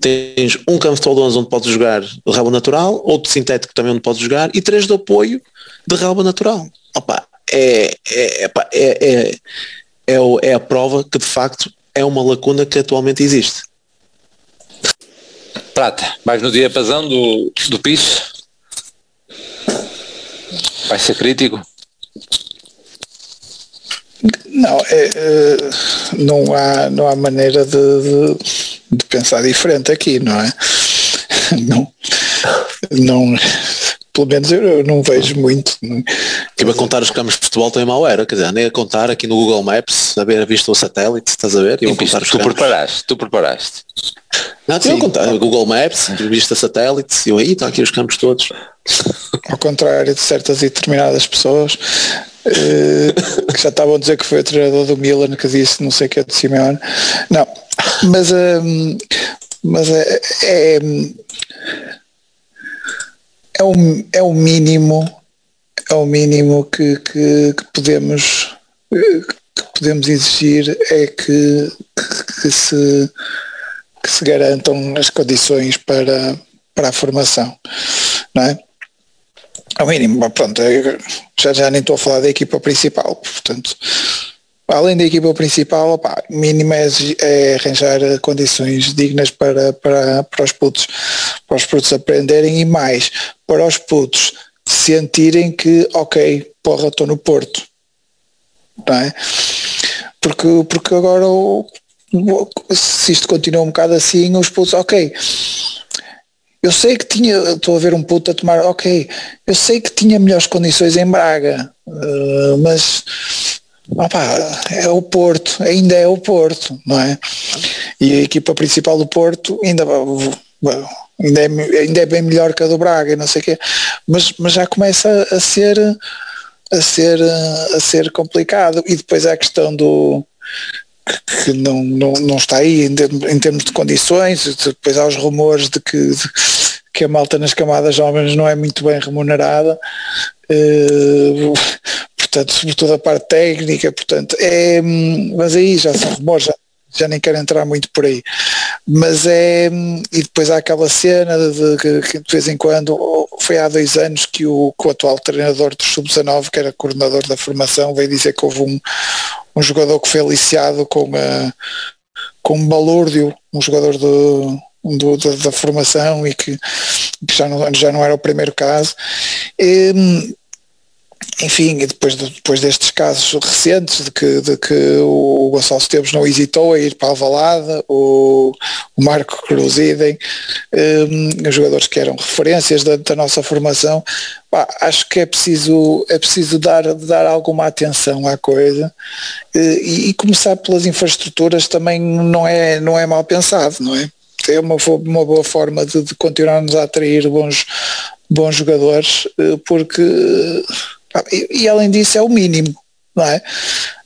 Tens um campo de futebol de 11 onde podes jogar de relva natural, outro sintético também onde podes jogar e três de apoio de relva natural. Opa, é, é, é, é, é, é a prova que de facto é uma lacuna que atualmente existe. Prata, vais no dia pasão do, do piso? Vai ser crítico? Não, é, é, não, há, não há maneira de, de, de pensar diferente aqui, não é? Não, não, pelo menos eu, eu não vejo muito. Estive a contar os campos de futebol também mal era, quer dizer, andei a contar aqui no Google Maps, a ver a vista o satélite, estás a ver? E eu a contar tu campos. preparaste, tu preparaste. Não, estive a contar, Google Maps, vista satélite, e eu aí estão aqui os campos todos. Ao contrário de certas e determinadas pessoas eh, que já estavam a dizer que foi o treinador do Milan que disse não sei o que é de Simeone. Não, mas, hum, mas é, é, é, o, é o mínimo é o mínimo que, que, que podemos que podemos exigir é que, que, se que se garantam as condições para, para a formação não é? ao mínimo, mas pronto, já, já nem estou a falar da equipa principal, portanto, além da equipa principal, opá, mínimo é, é arranjar condições dignas para, para, para os putos, para os putos aprenderem e mais, para os putos sentirem que, ok, porra, estou no Porto, não é? Porque, porque agora se isto continua um bocado assim, os putos, ok, eu sei que tinha, estou a ver um puto a tomar, ok, eu sei que tinha melhores condições em Braga, eh, mas opá, é o Porto, ainda é o Porto, não é? E a equipa principal do Porto ainda ainda, é, ainda é bem melhor que a do Braga, não sei o quê, mas, mas já começa a ser a ser a ser complicado. E depois há a questão do que não, não, não está aí em, em termos de condições, depois há os rumores de que, de, que a malta nas camadas jovens não é muito bem remunerada, uh, portanto, sobretudo a parte técnica, portanto, é, mas aí já são rumores, já, já nem quero entrar muito por aí, mas é, e depois há aquela cena de, de, que de vez em quando, foi há dois anos que o, que o atual treinador do Sub-19, que era coordenador da formação, veio dizer que houve um, um jogador que foi aliciado com, a, com um balúrdio, um jogador do, do, da, da, formação e que, que, já, não, já não era o primeiro caso. E, enfim, depois, de, depois destes casos recentes de que, de que o Gonçalo Esteves não hesitou a ir para a Valada, o, o Marco Cruz idem, um, jogadores que eram referências da, da nossa formação, acho que é preciso, é preciso dar, dar alguma atenção à coisa e, e começar pelas infraestruturas também não é, não é mal pensado, não é? É uma, uma boa forma de, de continuarmos a atrair bons, bons jogadores, eh, porque e, e, além disso é o mínimo, não é?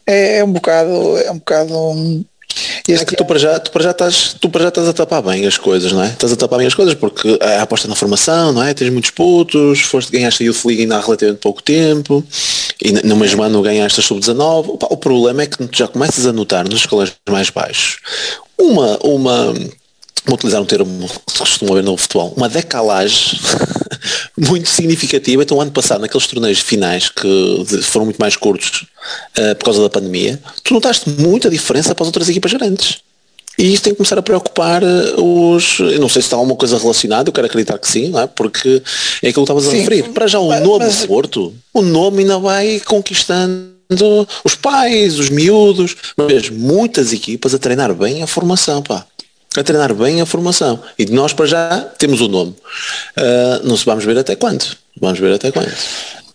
É, é um bocado, é um bocado este é que tu para, já, tu, para já estás, tu para já estás a tapar bem as coisas, não é? Estás a tapar bem as coisas porque a aposta na formação, não é? Tens muitos putos, foste, ganhaste a Youth ainda há relativamente pouco tempo e no mesmo ano ganhaste a Sub-19. O problema é que tu já começas a notar nos colégios mais baixos uma, uma, vou utilizar um termo que se costuma ver no futebol, uma decalagem muito significativa. Então, ano passado, naqueles torneios finais que foram muito mais curtos uh, por causa da pandemia, tu notaste muita diferença para as outras equipas grandes. E isso tem que começar a preocupar eh, os. Eu não sei se está alguma coisa relacionada, eu quero acreditar que sim, é? porque é aquilo que estavas a referir. Para já o mas, nome mas... Porto, o nome ainda vai conquistando os pais, os miúdos, mas muitas equipas a treinar bem a formação, pá a treinar bem a formação. E nós para já temos o nome. Uh, não se vamos ver até quando. Vamos ver até quando.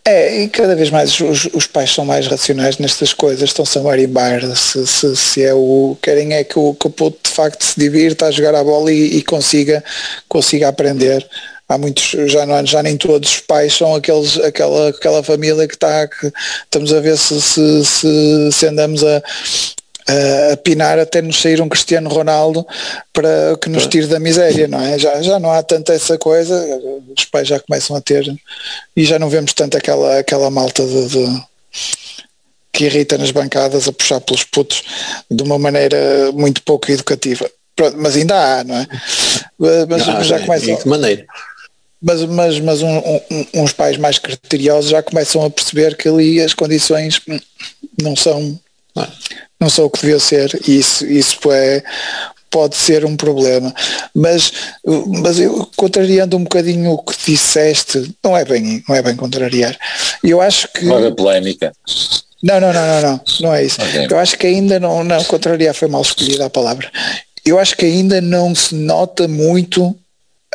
É, e cada vez mais os, os pais são mais racionais nestas coisas, estão-se a marimbar se, se, se, é o. Querem é que o, que o puto de facto se divirta a jogar a bola e, e consiga, consiga aprender há muitos, já, não, já nem todos os pais são aqueles, aquela, aquela família que está, que estamos a ver se, se, se, se andamos a, a pinar até nos sair um Cristiano Ronaldo para que nos tire da miséria, não é? Já, já não há tanta essa coisa, os pais já começam a ter e já não vemos tanto aquela, aquela malta de, de que irrita nas bancadas a puxar pelos putos de uma maneira muito pouco educativa. Pronto, mas ainda há, não é? Mas, não, já é, começam. De maneira? Mas, mas, mas um, um, uns pais mais criteriosos já começam a perceber que ali as condições não são não são o que devia ser e isso, isso é, pode ser um problema. Mas, mas eu, contrariando um bocadinho o que disseste, não é bem, não é bem contrariar. Eu acho que. Não é polémica. Não, não, não, não, não, não é isso. Okay. Eu acho que ainda não, não, contrariar foi mal escolhida a palavra. Eu acho que ainda não se nota muito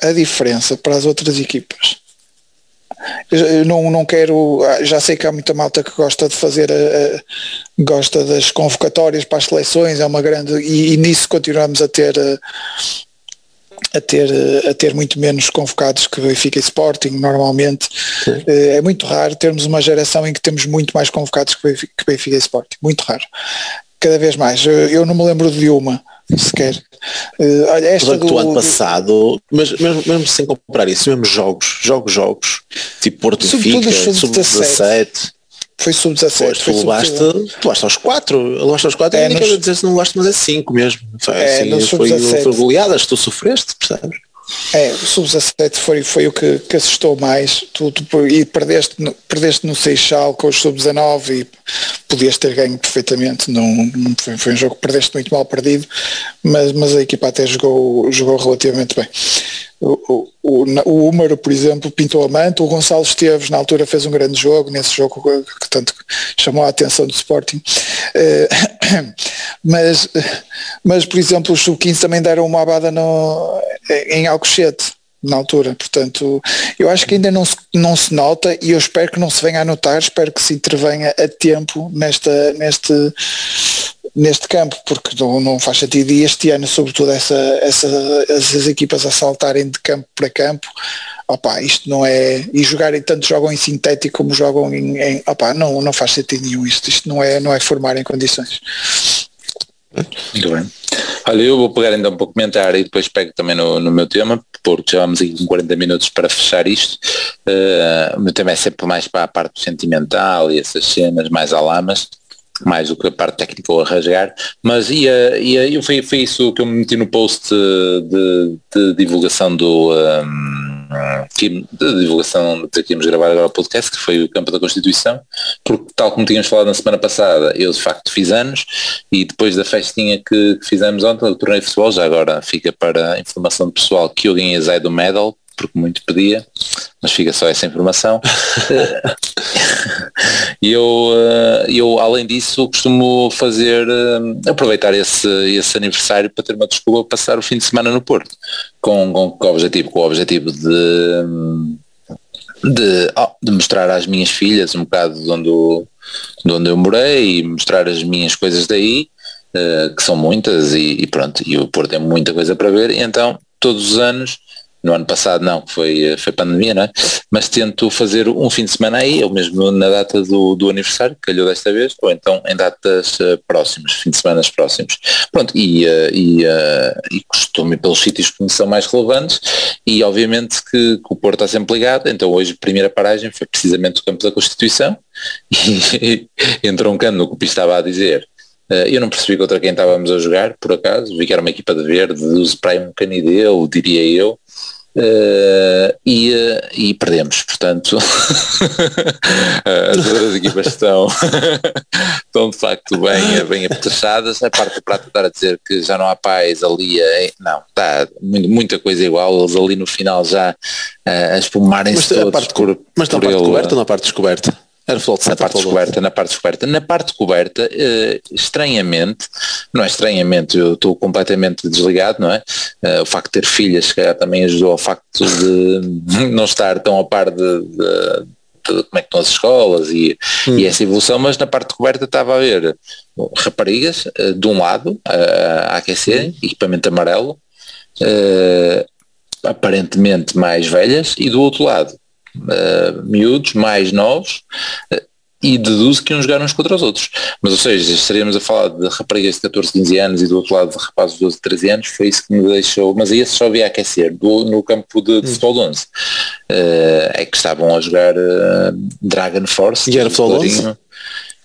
a diferença para as outras equipas. Eu não, não quero, já sei que há muita malta que gosta de fazer, a, a, gosta das convocatórias para as seleções, é uma grande, e, e nisso continuamos a ter a ter, a ter muito menos convocados que Benfica e Sporting normalmente. Sim. Eh, é muito raro termos uma geração em que temos muito mais convocados que Benfica, que Benfica e Sporting, muito raro. Cada vez mais. Eu não me lembro de uma sequer. Uh, olha, esta do, do ano passado, mas mesmo, mesmo sem comprar isso, mesmo jogos, jogos, jogos, tipo Porto Benfica, sub-17. Foi sub-17. Tu levaste, tu levaste aos 4, levaste aos 4 é, e nos... dizer se não levaste, mas é 5 mesmo. Foi, é, assim, foi, foi goleadas, tu sofreste, percebes? É, o sub-17 foi, foi o que, que assustou mais. Tu, tu, e perdeste, perdeste no Seixal com os sub-19 e podias ter ganho perfeitamente. Não, foi, foi, um jogo que perdeste muito mal perdido, mas, mas a equipa até jogou, jogou relativamente bem. O, o, o Húmero, por exemplo, pintou a manta, o Gonçalo Esteves na altura fez um grande jogo, nesse jogo que tanto chamou a atenção do Sporting. Uh, mas, mas, por exemplo, os sub-15 também deram uma abada no, em Alcochete na altura, portanto eu acho que ainda não se, não se nota e eu espero que não se venha a notar, espero que se intervenha a tempo nesta, neste, neste campo, porque não, não faz sentido e este ano sobretudo essa, essa, essas equipas a saltarem de campo para campo, opa, isto não é, e jogarem tanto jogam em sintético como jogam em, em não, não faz sentido nenhum isto, isto não é, não é formar em condições. Muito bem. Olha, eu vou pegar então para comentar e depois pego também no, no meu tema, porque já vamos aqui com 40 minutos para fechar isto. Uh, o meu tema é sempre mais para a parte sentimental e essas cenas mais alamas mais do que a parte técnica ou a rasgar, mas ia, ia, foi, foi isso que eu me meti no post de, de divulgação do um, de divulgação de que íamos gravar agora o podcast, que foi o campo da Constituição, porque tal como tínhamos falado na semana passada, eu de facto fiz anos e depois da festinha que, fizemos ontem, o torneio de futebol, já agora fica para a informação do pessoal que eu ganhei Zé do Medal, porque muito pedia, mas fica só essa informação. E eu, eh, eu, além disso, costumo fazer, eh, aproveitar esse, esse aniversário para ter uma desculpa passar o fim de semana no Porto, com, com, com o objetivo, com o objetivo de, de, oh, de mostrar às minhas filhas um bocado de onde, eu, de onde eu morei e mostrar as minhas coisas daí, uh, que são muitas e, e, pronto, e o Porto tem muita coisa para ver, então todos os anos no ano passado não, foi, foi pandemia, não é? Mas tento fazer um fim de semana aí, ou mesmo na data do, do aniversário, que calhou desta vez, ou então em datas uh, próximas, fim de semana próximos. Pronto, e, uh, e, uh, e costumo ir pelos sítios que me são mais relevantes e obviamente que, que, o Porto está sempre ligado, então hoje a primeira paragem foi precisamente o campo da Constituição e entrou um cano no que o Pi estava a dizer, eu não percebi contra quem estávamos a jogar, por acaso, vi que era uma equipa de verde, para um canideu, diria eu, Uh, e, uh, e, perdemos, portanto as duas equipas estão, estão de facto bem, bem apetrechadas, a parte do prato estar a dizer que já não há paz ali, não, está muita coisa igual, eles ali no final já uh, a espumarem-se todos parte, por, Mas na parte coberta ou na parte descoberta? Na parte descoberta, na parte descoberta. Na parte coberta, uh, estranhamente, não é estranhamente, eu estou completamente desligado, não é? Uh, o facto de ter filhas, se calhar também ajudou ao facto de não estar tão a par de, de, como é que estão as escolas e, hum. e, essa evolução, mas na parte coberta estava a ver raparigas, uh, de um lado, a aquecer, hum. equipamento amarelo, aparentemente mais velhas, e do outro lado, uh, miúdos mais novos uh, e deduzo que iam jogar uns contra os outros. Mas ou seja, estaríamos a falar de raparigas de 14, 15 anos e do outro lado de rapazes de 12, 13 anos, foi isso que me deixou, mas aí esse só havia aquecer do, no campo de, de hum. futebol 11. Uh, é que estavam a jogar Dragon Force. E era futebol 11?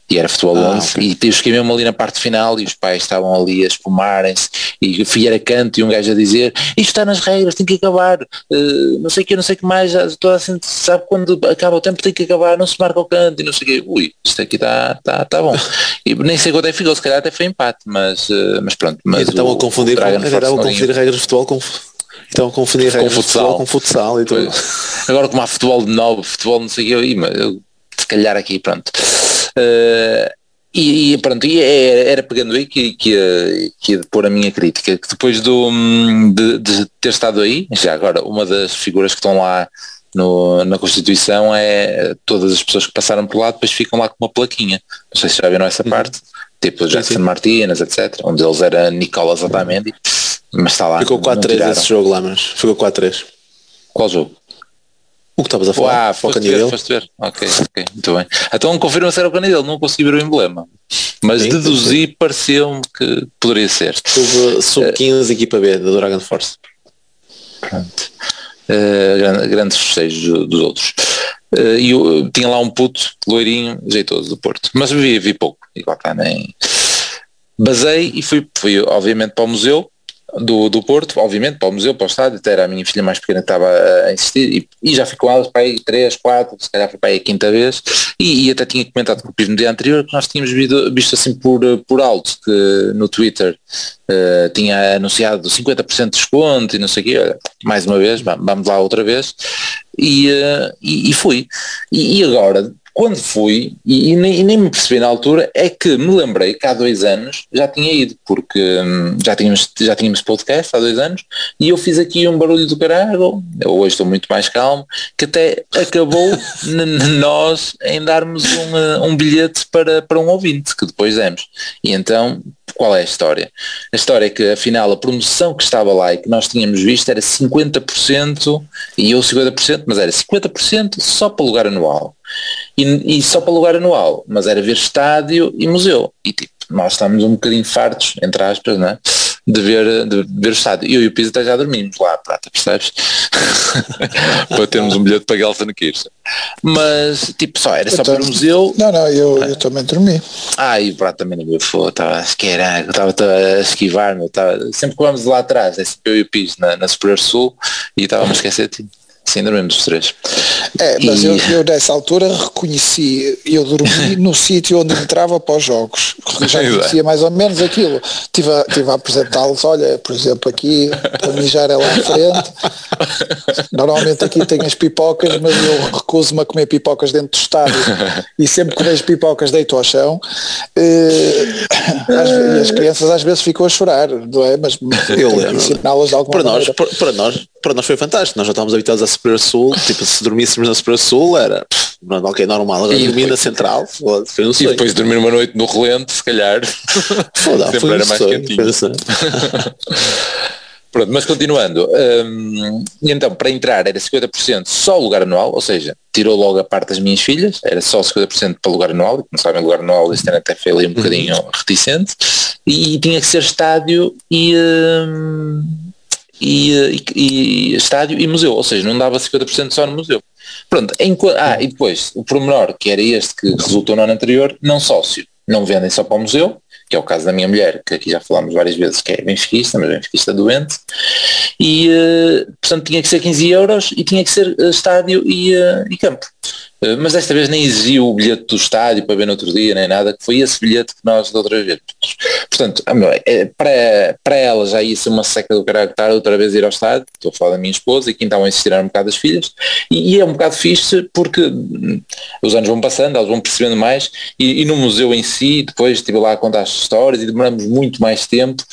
E era futebol ah, 11 okay. e eu cheguei mesmo ali na parte final e os pais estavam ali a espumarem-se e filho era canto e um gajo a dizer isto está nas regras, tem que acabar uh, não sei o que, não sei o que mais toda assim, sabe quando acaba o tempo tem que acabar, não se marca o canto e não sei o que, ui, isto aqui está tá, tá bom e nem sei quanto é que ficou, se calhar até foi empate mas, uh, mas pronto mas estavam a confundir, com, estavam a confundir regras de futebol com então confundir regras com futsal. com futsal e tudo. Agora como há futebol de novo, futebol não sei o que, mas eu, se calhar aqui pronto. Uh, e, e, pronto, e é, era pegando aí que, que, ia, que ia pôr a minha crítica, que depois do, de, de, ter estado aí, já agora, uma das figuras que estão lá no, na Constituição é todas as pessoas que passaram por lá depois ficam lá com uma plaquinha. Não sei se já viram essa uhum. parte, tipo Jackson Martínez, etc. Um deles era Nicolas Otamendi, mas está lá. Ficou 4-3 esse jogo lá, mas ficou 4-3. Qual jogo? O que estavas a falar? Ah, foste ver, foste ver. Ok, ok, muito bem. Então confirma se era o Canidelo, não consegui ver o emblema. Mas sim, deduzi, pareceu-me que poderia ser. Sub, sub 15 uh, equipa B da Dragon Force. Pronto. Uh, grande, grandes festejos dos outros. Uh, e eu tinha lá um puto loirinho, jeitoso do Porto. Mas vi, vi pouco, igual cá nem. Basei e fui, fui obviamente para o museu, do, do Porto, obviamente, para o museu, para o estádio, até era a minha filha mais pequena que estava a insistir e, e já fui com elas para aí três, quatro, se calhar foi para aí a quinta vez e, e até tinha comentado com o no dia anterior que nós tínhamos visto, visto assim por, por alto que no Twitter uh, tinha anunciado 50% de desconto e não sei o quê, olha, mais uma vez, vamos lá outra vez e, uh, e, e, fui. E, e agora, quando fui, e, e, nem, e, nem, me percebi na altura, é que me lembrei que há dois anos já tinha ido, porque hum, já, tínhamos, já tínhamos podcast há dois anos, e eu fiz aqui um barulho do caralho, hoje estou muito mais calmo, que até acabou nós em darmos um, uh, um bilhete para, para um ouvinte, que depois demos. E então, qual é a história? A história é que afinal a promoção que estava lá e que nós tínhamos visto era 50% e eu 50%, mas era 50% só para lugar anual. E, e, só para lugar anual, mas era ver estádio e museu. E tipo, nós estamos um bocadinho fartos, entre aspas, né? de ver, de ver o estádio. Eu e o Pisa até já dormimos lá, prata, percebes? para termos um bilhete para Gelson Kirsten. Mas, tipo, só era só para o museu. Não, não, eu, eu também dormi. Ah, e o Prata também não viu, estava a estava a esquivar, meu, estava, sempre que vamos lá atrás, é sempre eu e o Pis na, na Superior Sul e estava a esquecer de ti. Sim, dormimos os três. É, mas e... eu, eu nessa altura reconheci, eu dormi no sítio onde entrava para os jogos. Já conhecia mais ou menos aquilo. Estive a, tive a apresentá-los, olha, por exemplo, aqui, para mijar é lá à frente. Normalmente aqui tem as pipocas, mas eu recuso-me a comer pipocas dentro do estádio. E sempre que vejo pipocas deito ao chão. Eh, as, e as crianças às vezes ficam a chorar, não é? Mas eu lembro. ensiná-las de alguma para maneira. Nós, para, para, nós, para nós foi fantástico. Nós já estávamos habituados a Super Sul, tipo, se dormíssemos na Super Sul era pff, ok, normal, agora dormir na Central, foi um sonho. E depois dormir uma noite no relente, se calhar, Foda, sempre foi era um mais sonho, quentinho. Pronto, mas continuando, hum, então para entrar era 50% só lugar anual, ou seja, tirou logo a parte das minhas filhas, era só 50% para lugar anual, como sabem, lugar anual este ano até foi ali um uhum. bocadinho reticente, e tinha que ser estádio e, hum, e, e, e, estádio e museu, ou seja, não dava 50% só no museu. Pronto, em, ah, e depois o pormenor, que era este que resultou no ano anterior, não sócio, não vendem só para o museu, que é o caso da minha mulher, que aqui já falámos várias vezes, que é benfiquista, mas benfiquista doente, e uh, portanto tinha que ser 15 euros e tinha que ser uh, estádio e, uh, e campo. Eh, mas desta vez nem exigiu o bilhete do estádio para ver no outro dia, nem nada, que foi esse bilhete que nós da outra vez. Portanto, é, para, para ela já ia ser uma seca do caralho estar outra vez ir ao estádio, estou a falar da minha esposa e que então a insistir um bocado das filhas, e, e, é um bocado fixe porque hum, os anos vão passando, elas vão percebendo mais, e, e, no museu em si, depois estive lá a contar as histórias e demoramos muito mais tempo,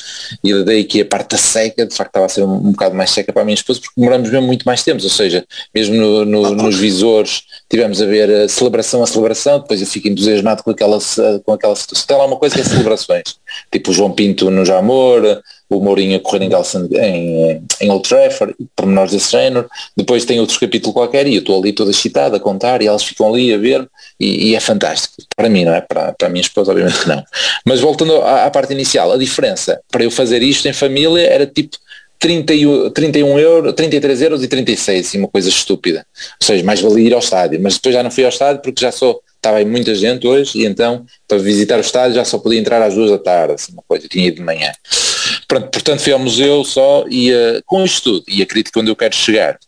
e daí que a parte da seca, de facto estava a ser um, um bocado mais seca para a minha esposa, porque demoramos mesmo muito mais tempo, ou seja, mesmo no, no, nos visores tivemos a ver a celebração a celebração, depois eu fico entusiasmado com aquela, com aquela situação. Tem lá uma coisa que é celebrações, tipo o João Pinto no Jamor, o Mourinho a correr em, Galson, em, em Old Trafford, pormenores desse género, depois tem outros capítulos qualquer e eu estou ali toda excitada a contar e elas ficam ali a ver e, e, é fantástico. Para mim, não é? Para, para a minha esposa, obviamente que não. Mas voltando à, à parte inicial, a diferença para eu fazer isto em família era tipo 30, 31 euros, 33 euros e 36, assim, uma coisa estúpida. Ou seja, mais valia ir ao estádio, mas depois já não fui ao estádio porque já só estava aí muita gente hoje e então para visitar o estádio já só podia entrar às duas da tarde, assim, uma coisa, eu tinha ido de manhã. Pronto, portanto fui ao museu só e uh, com isto tudo, e acredito onde eu quero chegar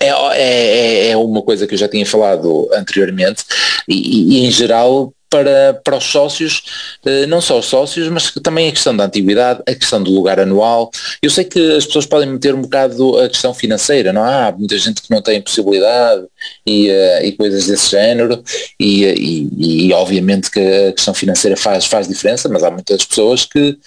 é, é, é, é uma coisa que eu já tinha falado anteriormente e, e em geral para, para os sócios, eh, não só os sócios, mas também a questão da antiguidade, a questão do lugar anual. Eu sei que as pessoas podem meter um bocado a questão financeira, não há? muita gente que não tem possibilidade e, eh, e coisas desse género e, e, e, obviamente que a questão financeira faz, faz diferença, mas há muitas pessoas que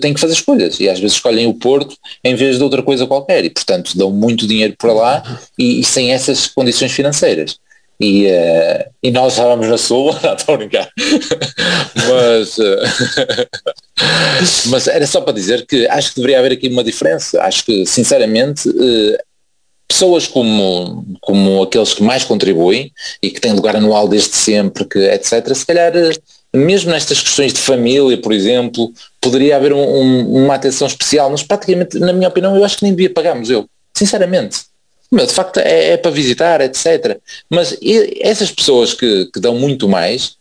têm que fazer escolhas e às vezes escolhem o Porto em vez de outra coisa qualquer e portanto dão muito dinheiro para lá e, e sem essas condições financeiras e, uh, e nós estávamos na Sul, não estou a brincar, mas, uh, mas era só para dizer que acho que deveria haver aqui uma diferença, acho que sinceramente uh, pessoas como, como aqueles que mais contribuem e que têm lugar anual desde sempre, que, etc., se calhar mesmo nestas questões de família, por exemplo, poderia haver um, um, uma atenção especial, mas praticamente, na minha opinião, eu acho que nem devia pagar museu, sinceramente. De facto é, é, para visitar, etc. Mas essas pessoas que, que dão muito mais,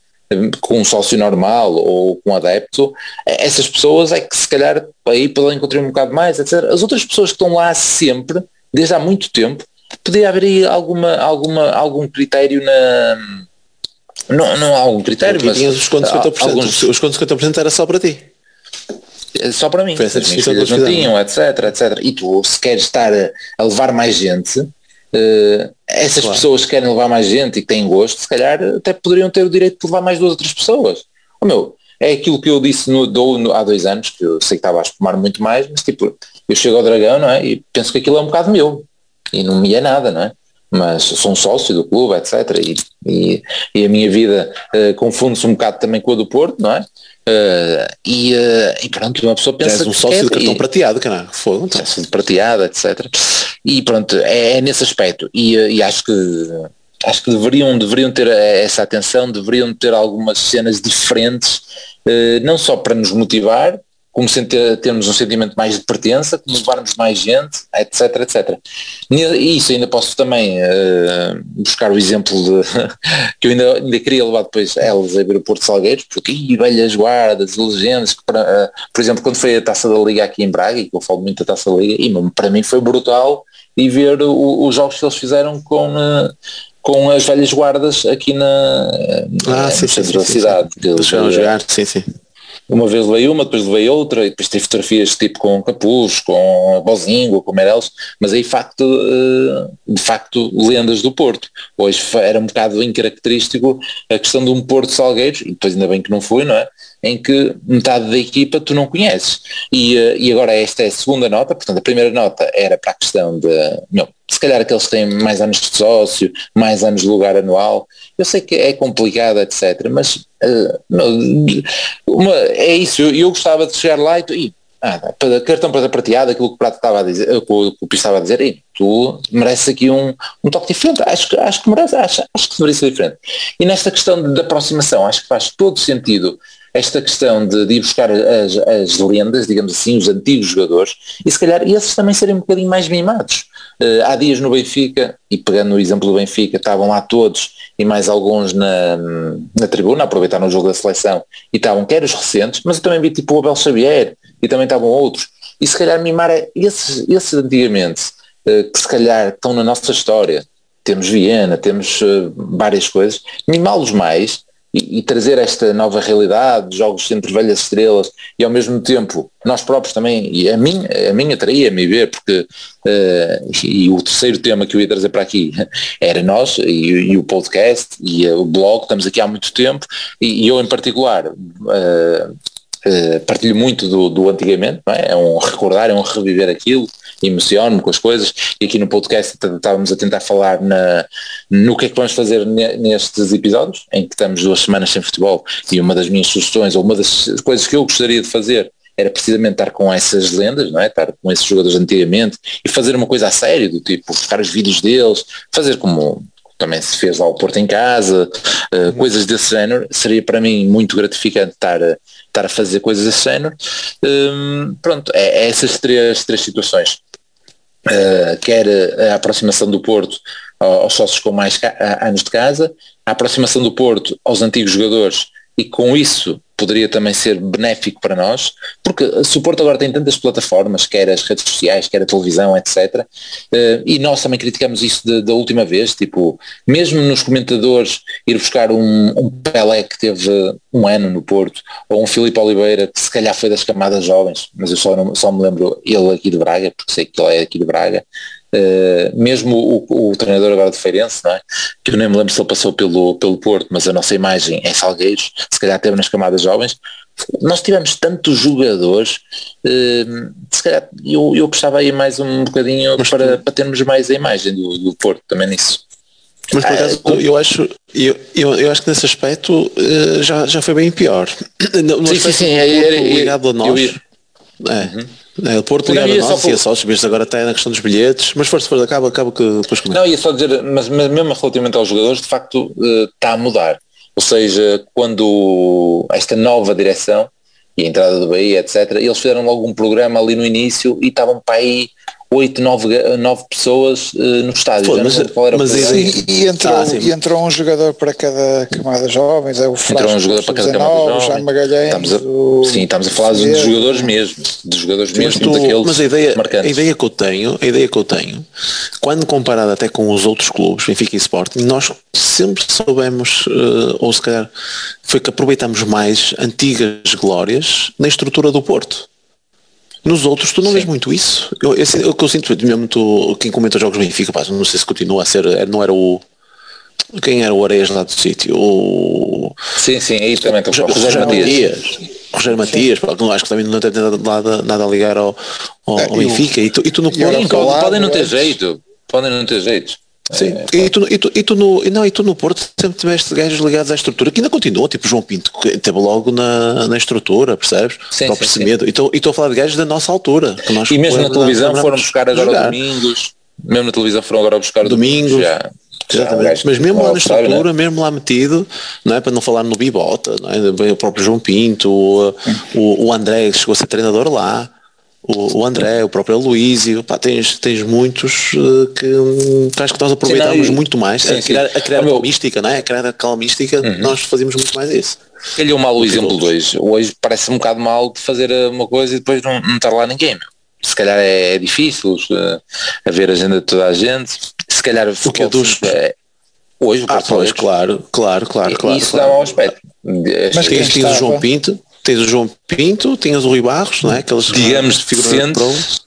com um sócio normal ou com um adepto, essas pessoas é que se calhar aí podem encontrar um bocado mais, etc. As outras pessoas que estão lá sempre, desde há muito tempo, poderia haver aí alguma, alguma, algum critério na. Não, não há algum critério, mas. Os contos 50%, alguns... os contos 50% era só para ti. É só para mim. Foi essa não tinham, etc, etc. E tu, se queres estar a, levar mais gente, uh, essas claro. pessoas que querem levar mais gente e que têm gosto, se calhar até poderiam ter o direito de levar mais duas outras pessoas. Oh, meu, é aquilo que eu disse no, do, no, há dois anos, que eu sei que estava a espumar muito mais, mas tipo, eu chego ao Dragão, não é? E penso que aquilo é um bocado meu. E não me é nada, não é? Mas sou um sócio do clube, etc. E, e, e a minha vida uh, confunde-se um bocado também com a do Porto, não é? Uh, e, uh, e pronto, uma pessoa pensa. És um sócio de cartão e, prateado, caralho. Fogo. Então. Sócio de prateado, etc. E pronto, é, é nesse aspecto. E, e acho que acho que deveriam, deveriam ter essa atenção, deveriam ter algumas cenas diferentes, não só para nos motivar, como termos um sentimento mais de pertença, como levarmos mais gente, etc, etc. E isso ainda posso também uh, buscar o exemplo de que eu ainda, ainda queria levar depois elas a ver o Porto Salgueiros, porque e velhas guardas, legendas, que para, uh, por exemplo, quando foi a Taça da Liga aqui em Braga, e que eu falo muito da Taça da Liga, e para mim foi brutal e ver o, os jogos que eles fizeram com uh, com as velhas guardas aqui na, ah, sim, sim, centro sim, da cidade. Sim, sim. Eles jogar, sim, sim. Uma vez levei uma, depois levei outra, e depois tive fotografias tipo com capuz, com bozinho, com Meirelles, mas aí facto, eh, de facto lendas do Porto. Hoje era um bocado incaracterístico a questão de um Porto Salgueiros, e depois ainda bem que não fui, não é? Em que metade da equipa tu não conheces. E, eh, e agora esta é a segunda nota, portanto a primeira nota era para a questão de, não, se calhar aqueles que têm mais anos de sócio, mais anos de lugar anual, eu sei que é complicado, etc. Mas uh, uma, é isso, eu, eu, gostava de chegar lá e, e ah, cartão para prateado, aquilo que o Prato estava a dizer, o que o estava a dizer, e tu mereces aqui um, um toque diferente, acho que, acho que merece, acho, acho que deveria ser diferente. E nesta questão de, de aproximação, acho que faz todo sentido esta questão de, de ir buscar as, as lendas, digamos assim, os antigos jogadores, e se calhar esses também serem um bocadinho mais mimados. Uh, há dias no Benfica, e pegando o exemplo do Benfica, estavam lá todos e mais alguns na, na tribuna, aproveitaram o jogo da seleção, e estavam quer os recentes, mas eu também vi tipo o Abel Xavier, e também estavam outros, e se calhar mimar é esses, esses antigamente, uh, que se calhar estão na nossa história, temos Viena, temos uh, várias coisas, mimá-los mais, e, e, trazer esta nova realidade, jogos entre velhas estrelas e ao mesmo tempo nós próprios também, e a mim, a mim atraía-me ver, porque uh, e, o terceiro tema que eu ia trazer para aqui era nós e, e o podcast e uh, o blog, estamos aqui há muito tempo e, e eu em particular uh, partilho muito do, do antigamente, é? é? um recordar, é um reviver aquilo, emociono-me com as coisas e aqui no podcast estávamos a tentar falar na, no que é que vamos fazer nestes episódios, em que estamos duas semanas sem futebol e uma das minhas sugestões ou uma das coisas que eu gostaria de fazer era precisamente estar com essas lendas, não é? estar com esses jogadores antigamente e fazer uma coisa a sério, do tipo buscar os vídeos deles, fazer como também se fez lá o Porto em casa, uh, coisas desse género, seria para mim muito gratificante estar a, estar a fazer coisas desse género. Um, pronto, é, é, essas três, três situações. Uh, quer a aproximação do Porto aos sócios com mais anos de casa, a aproximação do Porto aos antigos jogadores e com isso poderia também ser benéfico para nós, porque Porto agora tem tantas plataformas, quer as redes sociais, quer a televisão, etc. Eh, e nós também criticamos isso da última vez, tipo, mesmo nos comentadores ir buscar um, um Pelé que teve um ano no Porto, ou um Filipe Oliveira que se calhar foi das camadas jovens, mas eu só, não, só me lembro ele aqui de Braga, porque sei que ele é aqui de Braga, Uh, mesmo o, o, treinador agora de Feirense, é? que eu nem me lembro se ele passou pelo, pelo Porto, mas a nossa imagem é Salgueiros, se calhar teve nas camadas jovens, nós tivemos tantos jogadores, uh, se calhar eu, eu puxava aí mais um bocadinho para, para termos mais a imagem do, do Porto também nisso. Mas por acaso, ah, eu acho, eu, eu, eu, acho que nesse aspecto uh, já, já foi bem pior. No sim, sim, sim, é, ligado a nós. É. Uhum. É, o Porto ligado a nós e a sócios, agora está na questão dos bilhetes, mas força, força, acaba, acaba que depois começa. Não, ia só dizer, mas, mas mesmo relativamente aos jogadores, de facto uh, está a mudar. Ou seja, quando esta nova direção e a entrada do Bahia, etc., eles fizeram logo um programa ali no início e estavam para aí oito, nove, nove pessoas uh, no estádio. Pô, mas, mas e, e, entrou, ah, e entrou um jogador para cada camada jovens, é o Frasco, Entrou um jogador para cada camada jovens. Magalhães, estamos a, o, sim, estamos a falar de jogadores mesmo, de jogadores mesmo tu, daqueles Mas a ideia, marcantes. a ideia que eu tenho, a ideia que eu tenho, quando comparado até com os outros clubes, Benfica e Sporting, nós sempre soubemos, uh, ou se calhar foi que aproveitamos mais antigas glórias na estrutura do Porto. Nos outros tu não Sim. vês muito isso. Eu, esse, o que eu sinto mesmo tu, quem comenta jogos Benfica, pá, não sei se continua a ser, é, não era o quem era o Areias lá do sítio? O... Sim, sim, aí também estou Rogério, Rogério Matias. Rogério Matias, pá, acho que também não tem nada, nada a ligar ao, ao, é, Benfica. E tu, e tu no Porto. Podem não ter jeito. Podem não ter jeito. Sim, é, e, tu, e, tu, e, tu no, não, e tu no Porto sempre tiveste gajos ligados à estrutura, que ainda continua, tipo João Pinto, que teve logo na, na estrutura, percebes? Sim, sim, sim. E estou a falar de gajos da nossa altura. Que nós e mesmo na televisão foram buscar agora jogar. domingos, mesmo na televisão foram agora buscar domingos. domingos já. Exatamente. Mas mesmo lá na estrutura, né? mesmo lá metido, não é para não falar no Bibota, não é? o próprio João Pinto, o, o, o André que chegou a ser treinador lá, o, o André, o próprio Luísio, pá, tens, tens muitos uh, que, que acho que nós aproveitamos sim, muito mais sim, a criar, a criar mística, não é? A criar aquela mística, uhum. nós fazíamos muito mais isso. Ele é um mau exemplo de hoje. Hoje parece um bocado mal de fazer uma coisa e depois não, não estar lá ninguém. Se calhar é, é difícil uh, haver agenda de toda a gente. Se calhar o é dos... É, hoje, ah, pois, claro, claro, claro, claro. Isso claro. dá um aspecto. Mas quem tens o João Pinto, tens o João Pinto, tinhas o Rui Barros, não é? Aqueles digamos deficientes.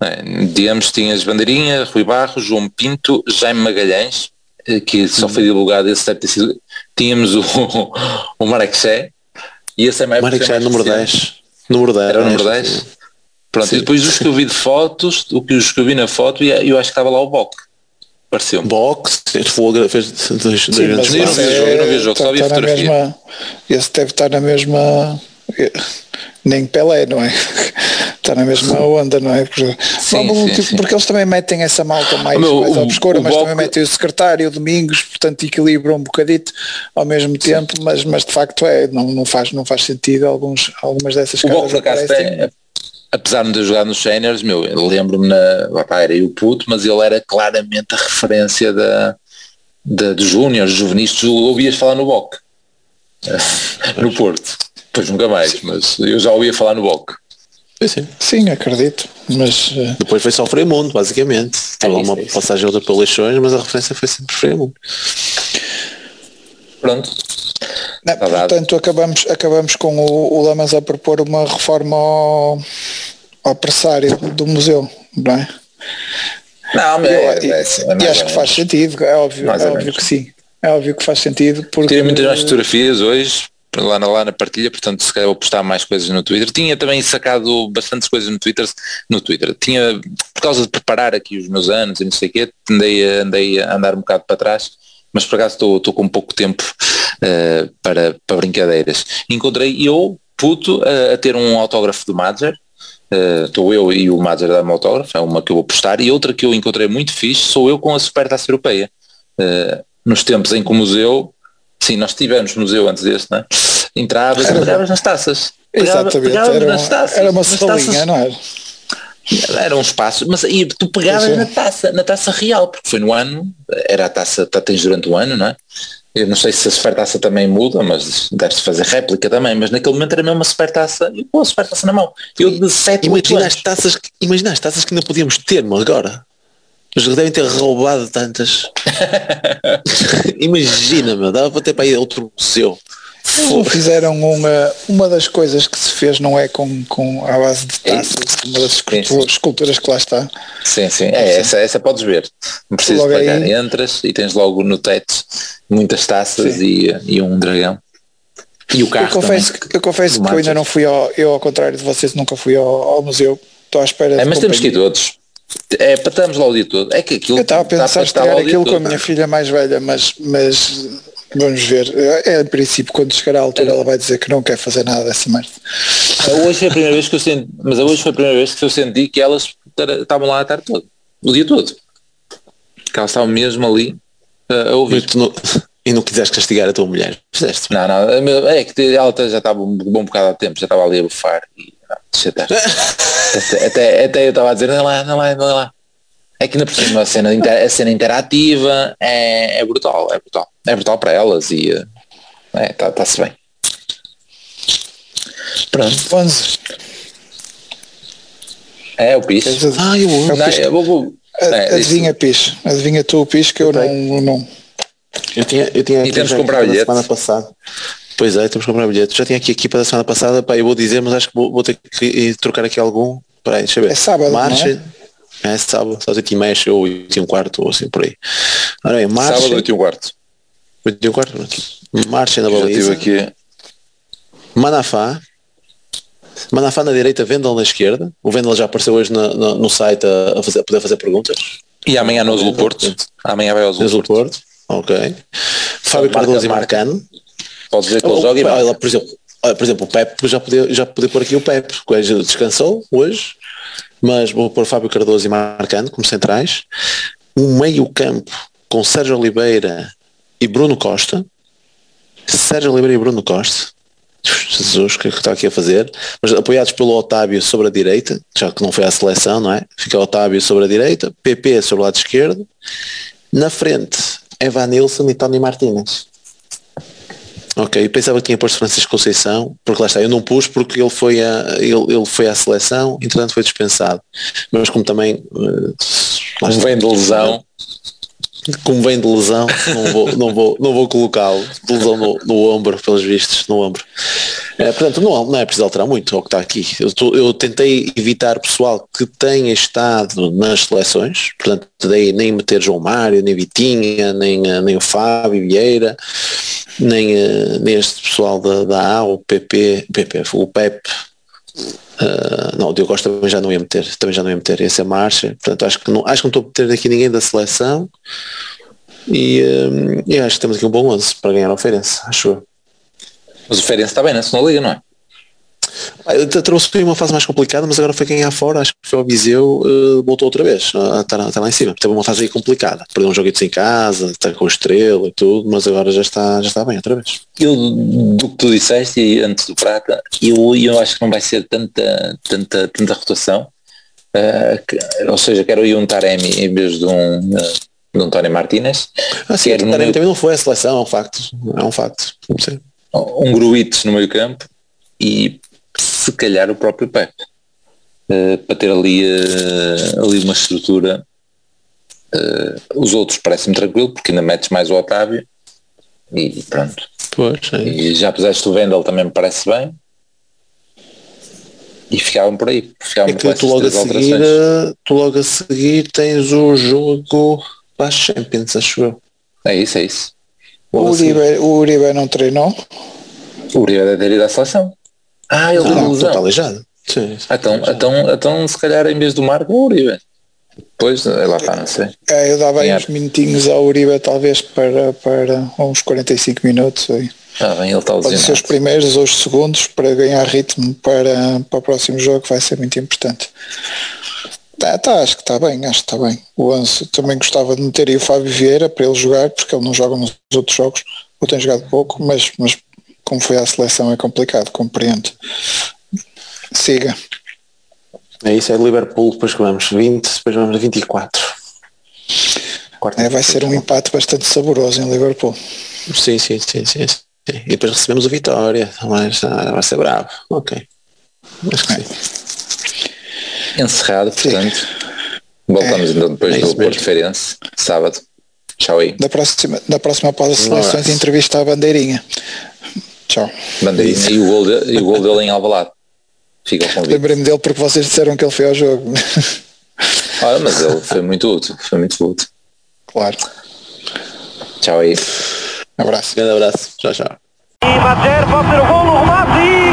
É, digamos tinhas Bandeirinha, Rui Barros, João Pinto, Jaime Magalhães, eh, que só foi divulgado esse deve ter sido. Tínhamos o, o Marexé e esse é mais Marexé número 10. Número 10. Era o número 10. Pronto, Sim. e depois os que eu vi de fotos, o que os que eu vi na foto, e eu acho que estava lá o Boc. Pareceu-me. Box, fez fogo, fez dois, Sim, mas eu não vi o jogo, eu não vi o jogo, só vi a fotografia. Mesma, esse deve estar na mesma nem Pelé, não é? Está na mesma onda, não é? Porque, sim, não, sim, sim. porque eles também metem essa malta mais, meu, mais o, obscura, o mas também metem o secretário Domingos, portanto equilibram um bocadito ao mesmo tempo, mas, mas de facto é, não, não, faz, não faz sentido alguns, algumas dessas o caras. por acaso tem, apesar de ter jogado nos séniores, meu, lembro-me na. Opa, era eu puto, mas ele era claramente a referência da, da, dos júniores, juvenis, tu ouvias falar no BOC. no Porto. Pois nunca mais, mas eu já ouvia falar no BOC. Sim, sim, acredito. Mas uh... depois foi só o Fremundo, basicamente. É Teve uma é passagem outra para Leixões, mas a referência foi sempre Fremundo. Pronto. Não, portanto, acabamos, acabamos com o, o Lamas a propor uma reforma ao, ao pressário do museu, não é? Não, mas eu, é, é, é, e acho que faz sentido, é óbvio, é óbvio que sim. É óbvio que faz sentido. Porque... Tirei muitas mais fotografias hoje, lá na, lá na partilha, portanto se calhar vou postar mais coisas no Twitter. Tinha também sacado bastantes coisas no Twitter, no Twitter. Tinha, por causa de preparar aqui os meus anos e não sei o quê, andei, andei a andar um bocado para trás mas por acaso estou com pouco tempo uh, para, para brincadeiras. Encontrei eu, puto, a ter um autógrafo do Madger, estou uh, eu e o Madger da autógrafo, é uma que eu vou postar, e outra que eu encontrei muito fixe, sou eu com a Supertaça Europeia. Uh, nos tempos em que o museu, sim, nós tivemos museu antes deste, não é? Entravas e pegavas nas taças. Exatamente, era, nas taças, era uma salinha, não era? Era um espaço, mas aí tu pegavas na taça, na taça real, porque foi no ano, era a taça, tá, tens durante o ano, não é? Eu não sei se a supertaça também muda, mas deve-se fazer réplica também, mas naquele momento era mesmo uma supertaça, e pô, a supertaça na mão. Eu de 7, imagina as taças, imagina as taças que ainda podíamos ter, agora. Mas devem ter roubado tantas. imagina, meu, dava para ter para ir a outro museu. Fizeram uma, uma das coisas que se fez não é com, com a base de é taças, uma das esculturas, esculturas que lá está. Sim, sim, é, essa, essa podes ver. Não precisas logo pagar, aí... entras e tens logo no teto muitas taças e, e um dragão. E o carro. Eu confesso, também, eu confesso que eu ainda não fui ao, eu ao contrário de vocês nunca fui ao, ao museu. Estou à espera é, mas temos que ir todos. É, para estarmos lá o dia todo. É que aquilo eu estava a pensar estrear aquilo com a minha filha mais velha, mas, mas Vamos ver. É, em princípio, quando chegar à altura, ela vai dizer que não quer fazer nada dessa merda. Hoje foi a primeira vez que eu senti, mas hoje foi a primeira vez que eu senti que elas estavam lá a tarde todo, o dia todo. Que elas estavam mesmo ali a ouvir. Não, e não quiseste castigar a tua mulher? Fizeste? Não, não, é que ela já estava um bom bocado de tempo, já estava ali a bufar e até, até, até eu estava a dizer, não lá, não lá, não lá. É que ainda por cima a cena, a cena interativa é, é brutal, é brutal. É brutal para elas e é, está-se tá bem. Pronto. 11. É o piso. Ah, eu, é não, eu vou, vou, é, adivinha piso. Adivinha tu o piso que eu, eu não, não. Eu tinha, eu tinha e temos comprar bilhete. semana passada. Pois é, temos que comprar bilhete. Já tinha aqui a equipa da semana passada, pá, eu vou dizer, mas acho que vou, vou ter que trocar aqui algum Peraí, deixa eu ver. É sábado, não é? Marcha. É sábado, às 8 e meia ou 8 e um quarto ou assim por aí. Ora bem, marcha. Sábado 8 e um quarto. 8 e um quarto. Marcha na Já baliza. estive aqui. Manafá. Manafá na direita, Vendel na esquerda. O Vendel já apareceu hoje na- na- no site a, a fazer- a poder fazer perguntas. E amanhã no Azul Porto. Amanhã vai ao Azul Azul Porto. Porto. Ok. Fábio Cardoso e marca. Marcano. Pode dizer que ele joga e marca. por exemplo, por exemplo, o Pepe já podia, já podia pôr aqui o Pepe, que descansou hoje, mas vou pôr Fábio Cardoso e Marcano como centrais. Um meio campo com Sérgio Oliveira e Bruno Costa. Sérgio Oliveira e Bruno Costa. Jesus, o que é que está aqui a fazer? Mas apoiados pelo Otávio sobre a direita, já que não foi à seleção, não é? Fica Otávio sobre a direita, PP sobre o lado esquerdo. Na frente, Evan Nilsson e Tony Martínez. Ok, eu pensava que tinha posto Francisco Conceição, porque lá está, eu não pus porque ele foi, a, ele, ele foi à seleção, entretanto foi dispensado. Mas como também está, vem de lesão. Como vem de lesão, não vou, não vou, não vou colocá-lo. De lesão no, no ombro, pelos vistos, no ombro. Eh, portanto, não, não é preciso alterar muito ao que está aqui. Eu, tô- eu tentei evitar pessoal que tenha estado nas seleções, portanto, daí nem meter João Mário, nem Vitinha, nem, eh, nem o Fábio Vieira, nem, eh, nem este pessoal da, da A, o PP, PP, o PEP, Uh, não, o Diogo Costa também já não ia meter, também já não ia meter essa marcha, portanto acho que não, acho que não estou a meter aqui ninguém da seleção e, um, e acho que temos aqui um bom 11 para ganhar a Feirense, acho eu. Mas o está bem na segunda liga, não é? Ah, Trouxe uma fase mais complicada, mas agora foi ganhar fora, acho que foi ao Viseu, uh, voltou outra vez, uh, está, está lá em cima, teve uma fase aí complicada, perdeu um joguito em casa, está com estrela e tudo, mas agora já está, já está bem outra vez. Eu, do que tu disseste e antes do Prata, eu, eu acho que não vai ser tanta, tanta, tanta rotação. eh, que- ou seja, quero ir um Taremi em vez de um, eh, de um Tony Martínez. Ah, sim, o Taremi meio- também não foi a seleção, é um facto, é um facto, sim. um Gruites no meio campo e se calhar o próprio Pepe eh, para ter ali, eh, ali uma estrutura eh, os outros parecem-me tranquilo porque ainda metes mais o Otávio e pronto Pois, é. e já puseste o Vendel também me parece bem e ficavam por aí ficavam É que tu logo, a seguir, alterações. eh, tu logo a seguir tens o jogo para a Champions, acho eu. é isso, é isso O. Uribe, o Uribe não treinou? o Uribe deve ter ido à seleção ah ele Não, deu não, lesão está aleijado. Sim. Ah, então, então, então se calhar em vez do Marco o Uribe pois, é lá está, não sei É, eu dava aí uns minutinhos ao Uribe talvez para, para uns 45 minutos aí. ah, bem, ele está Pode ser os primeiros ou os segundos para ganhar ritmo para, para o próximo jogo que vai ser muito importante. Tá, tá, acho que está bem, acho que está bem. O Anso também gostava de meter aí o Fábio Vieira para ele jogar, porque ele não joga nos outros jogos, ou tem jogado pouco, mas, mas como foi à seleção é complicado, compreendo. Siga. É isso, é Liverpool, depois que vamos 20, depois vamos a 24. Quarta É, vai ser um empate bastante saboroso em Liverpool. Sim, sim, sim, sim, sim. E depois recebemos o Vitória, mas ah, vai ser bravo. Ok. Acho que sim. encerrado, portanto. Voltamos então depois É do Porto. Feirense, sábado. Tchau aí. Da próxima, da próxima após as seleções entrevista à bandeirinha. Tchau. Bandeirinha e o gol, de, e o gol dele em Alvalade. Fica o convite. Lembrei-me dele porque vocês disseram que ele foi ao jogo. Ah, mas ele foi muito útil, foi muito útil. claro. Tchau aí. Abraço. Grande abraço. Tchau, tchau. E Madjer pode ser o remate e...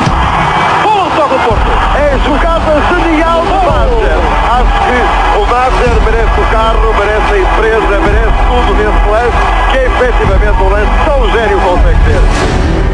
Só do Porto. É jogada genial do Madjer. Acho que o Madjer merece o carro, merece a empresa, merece tudo nesse lance, que é efetivamente um lance tão gênio consegue ter.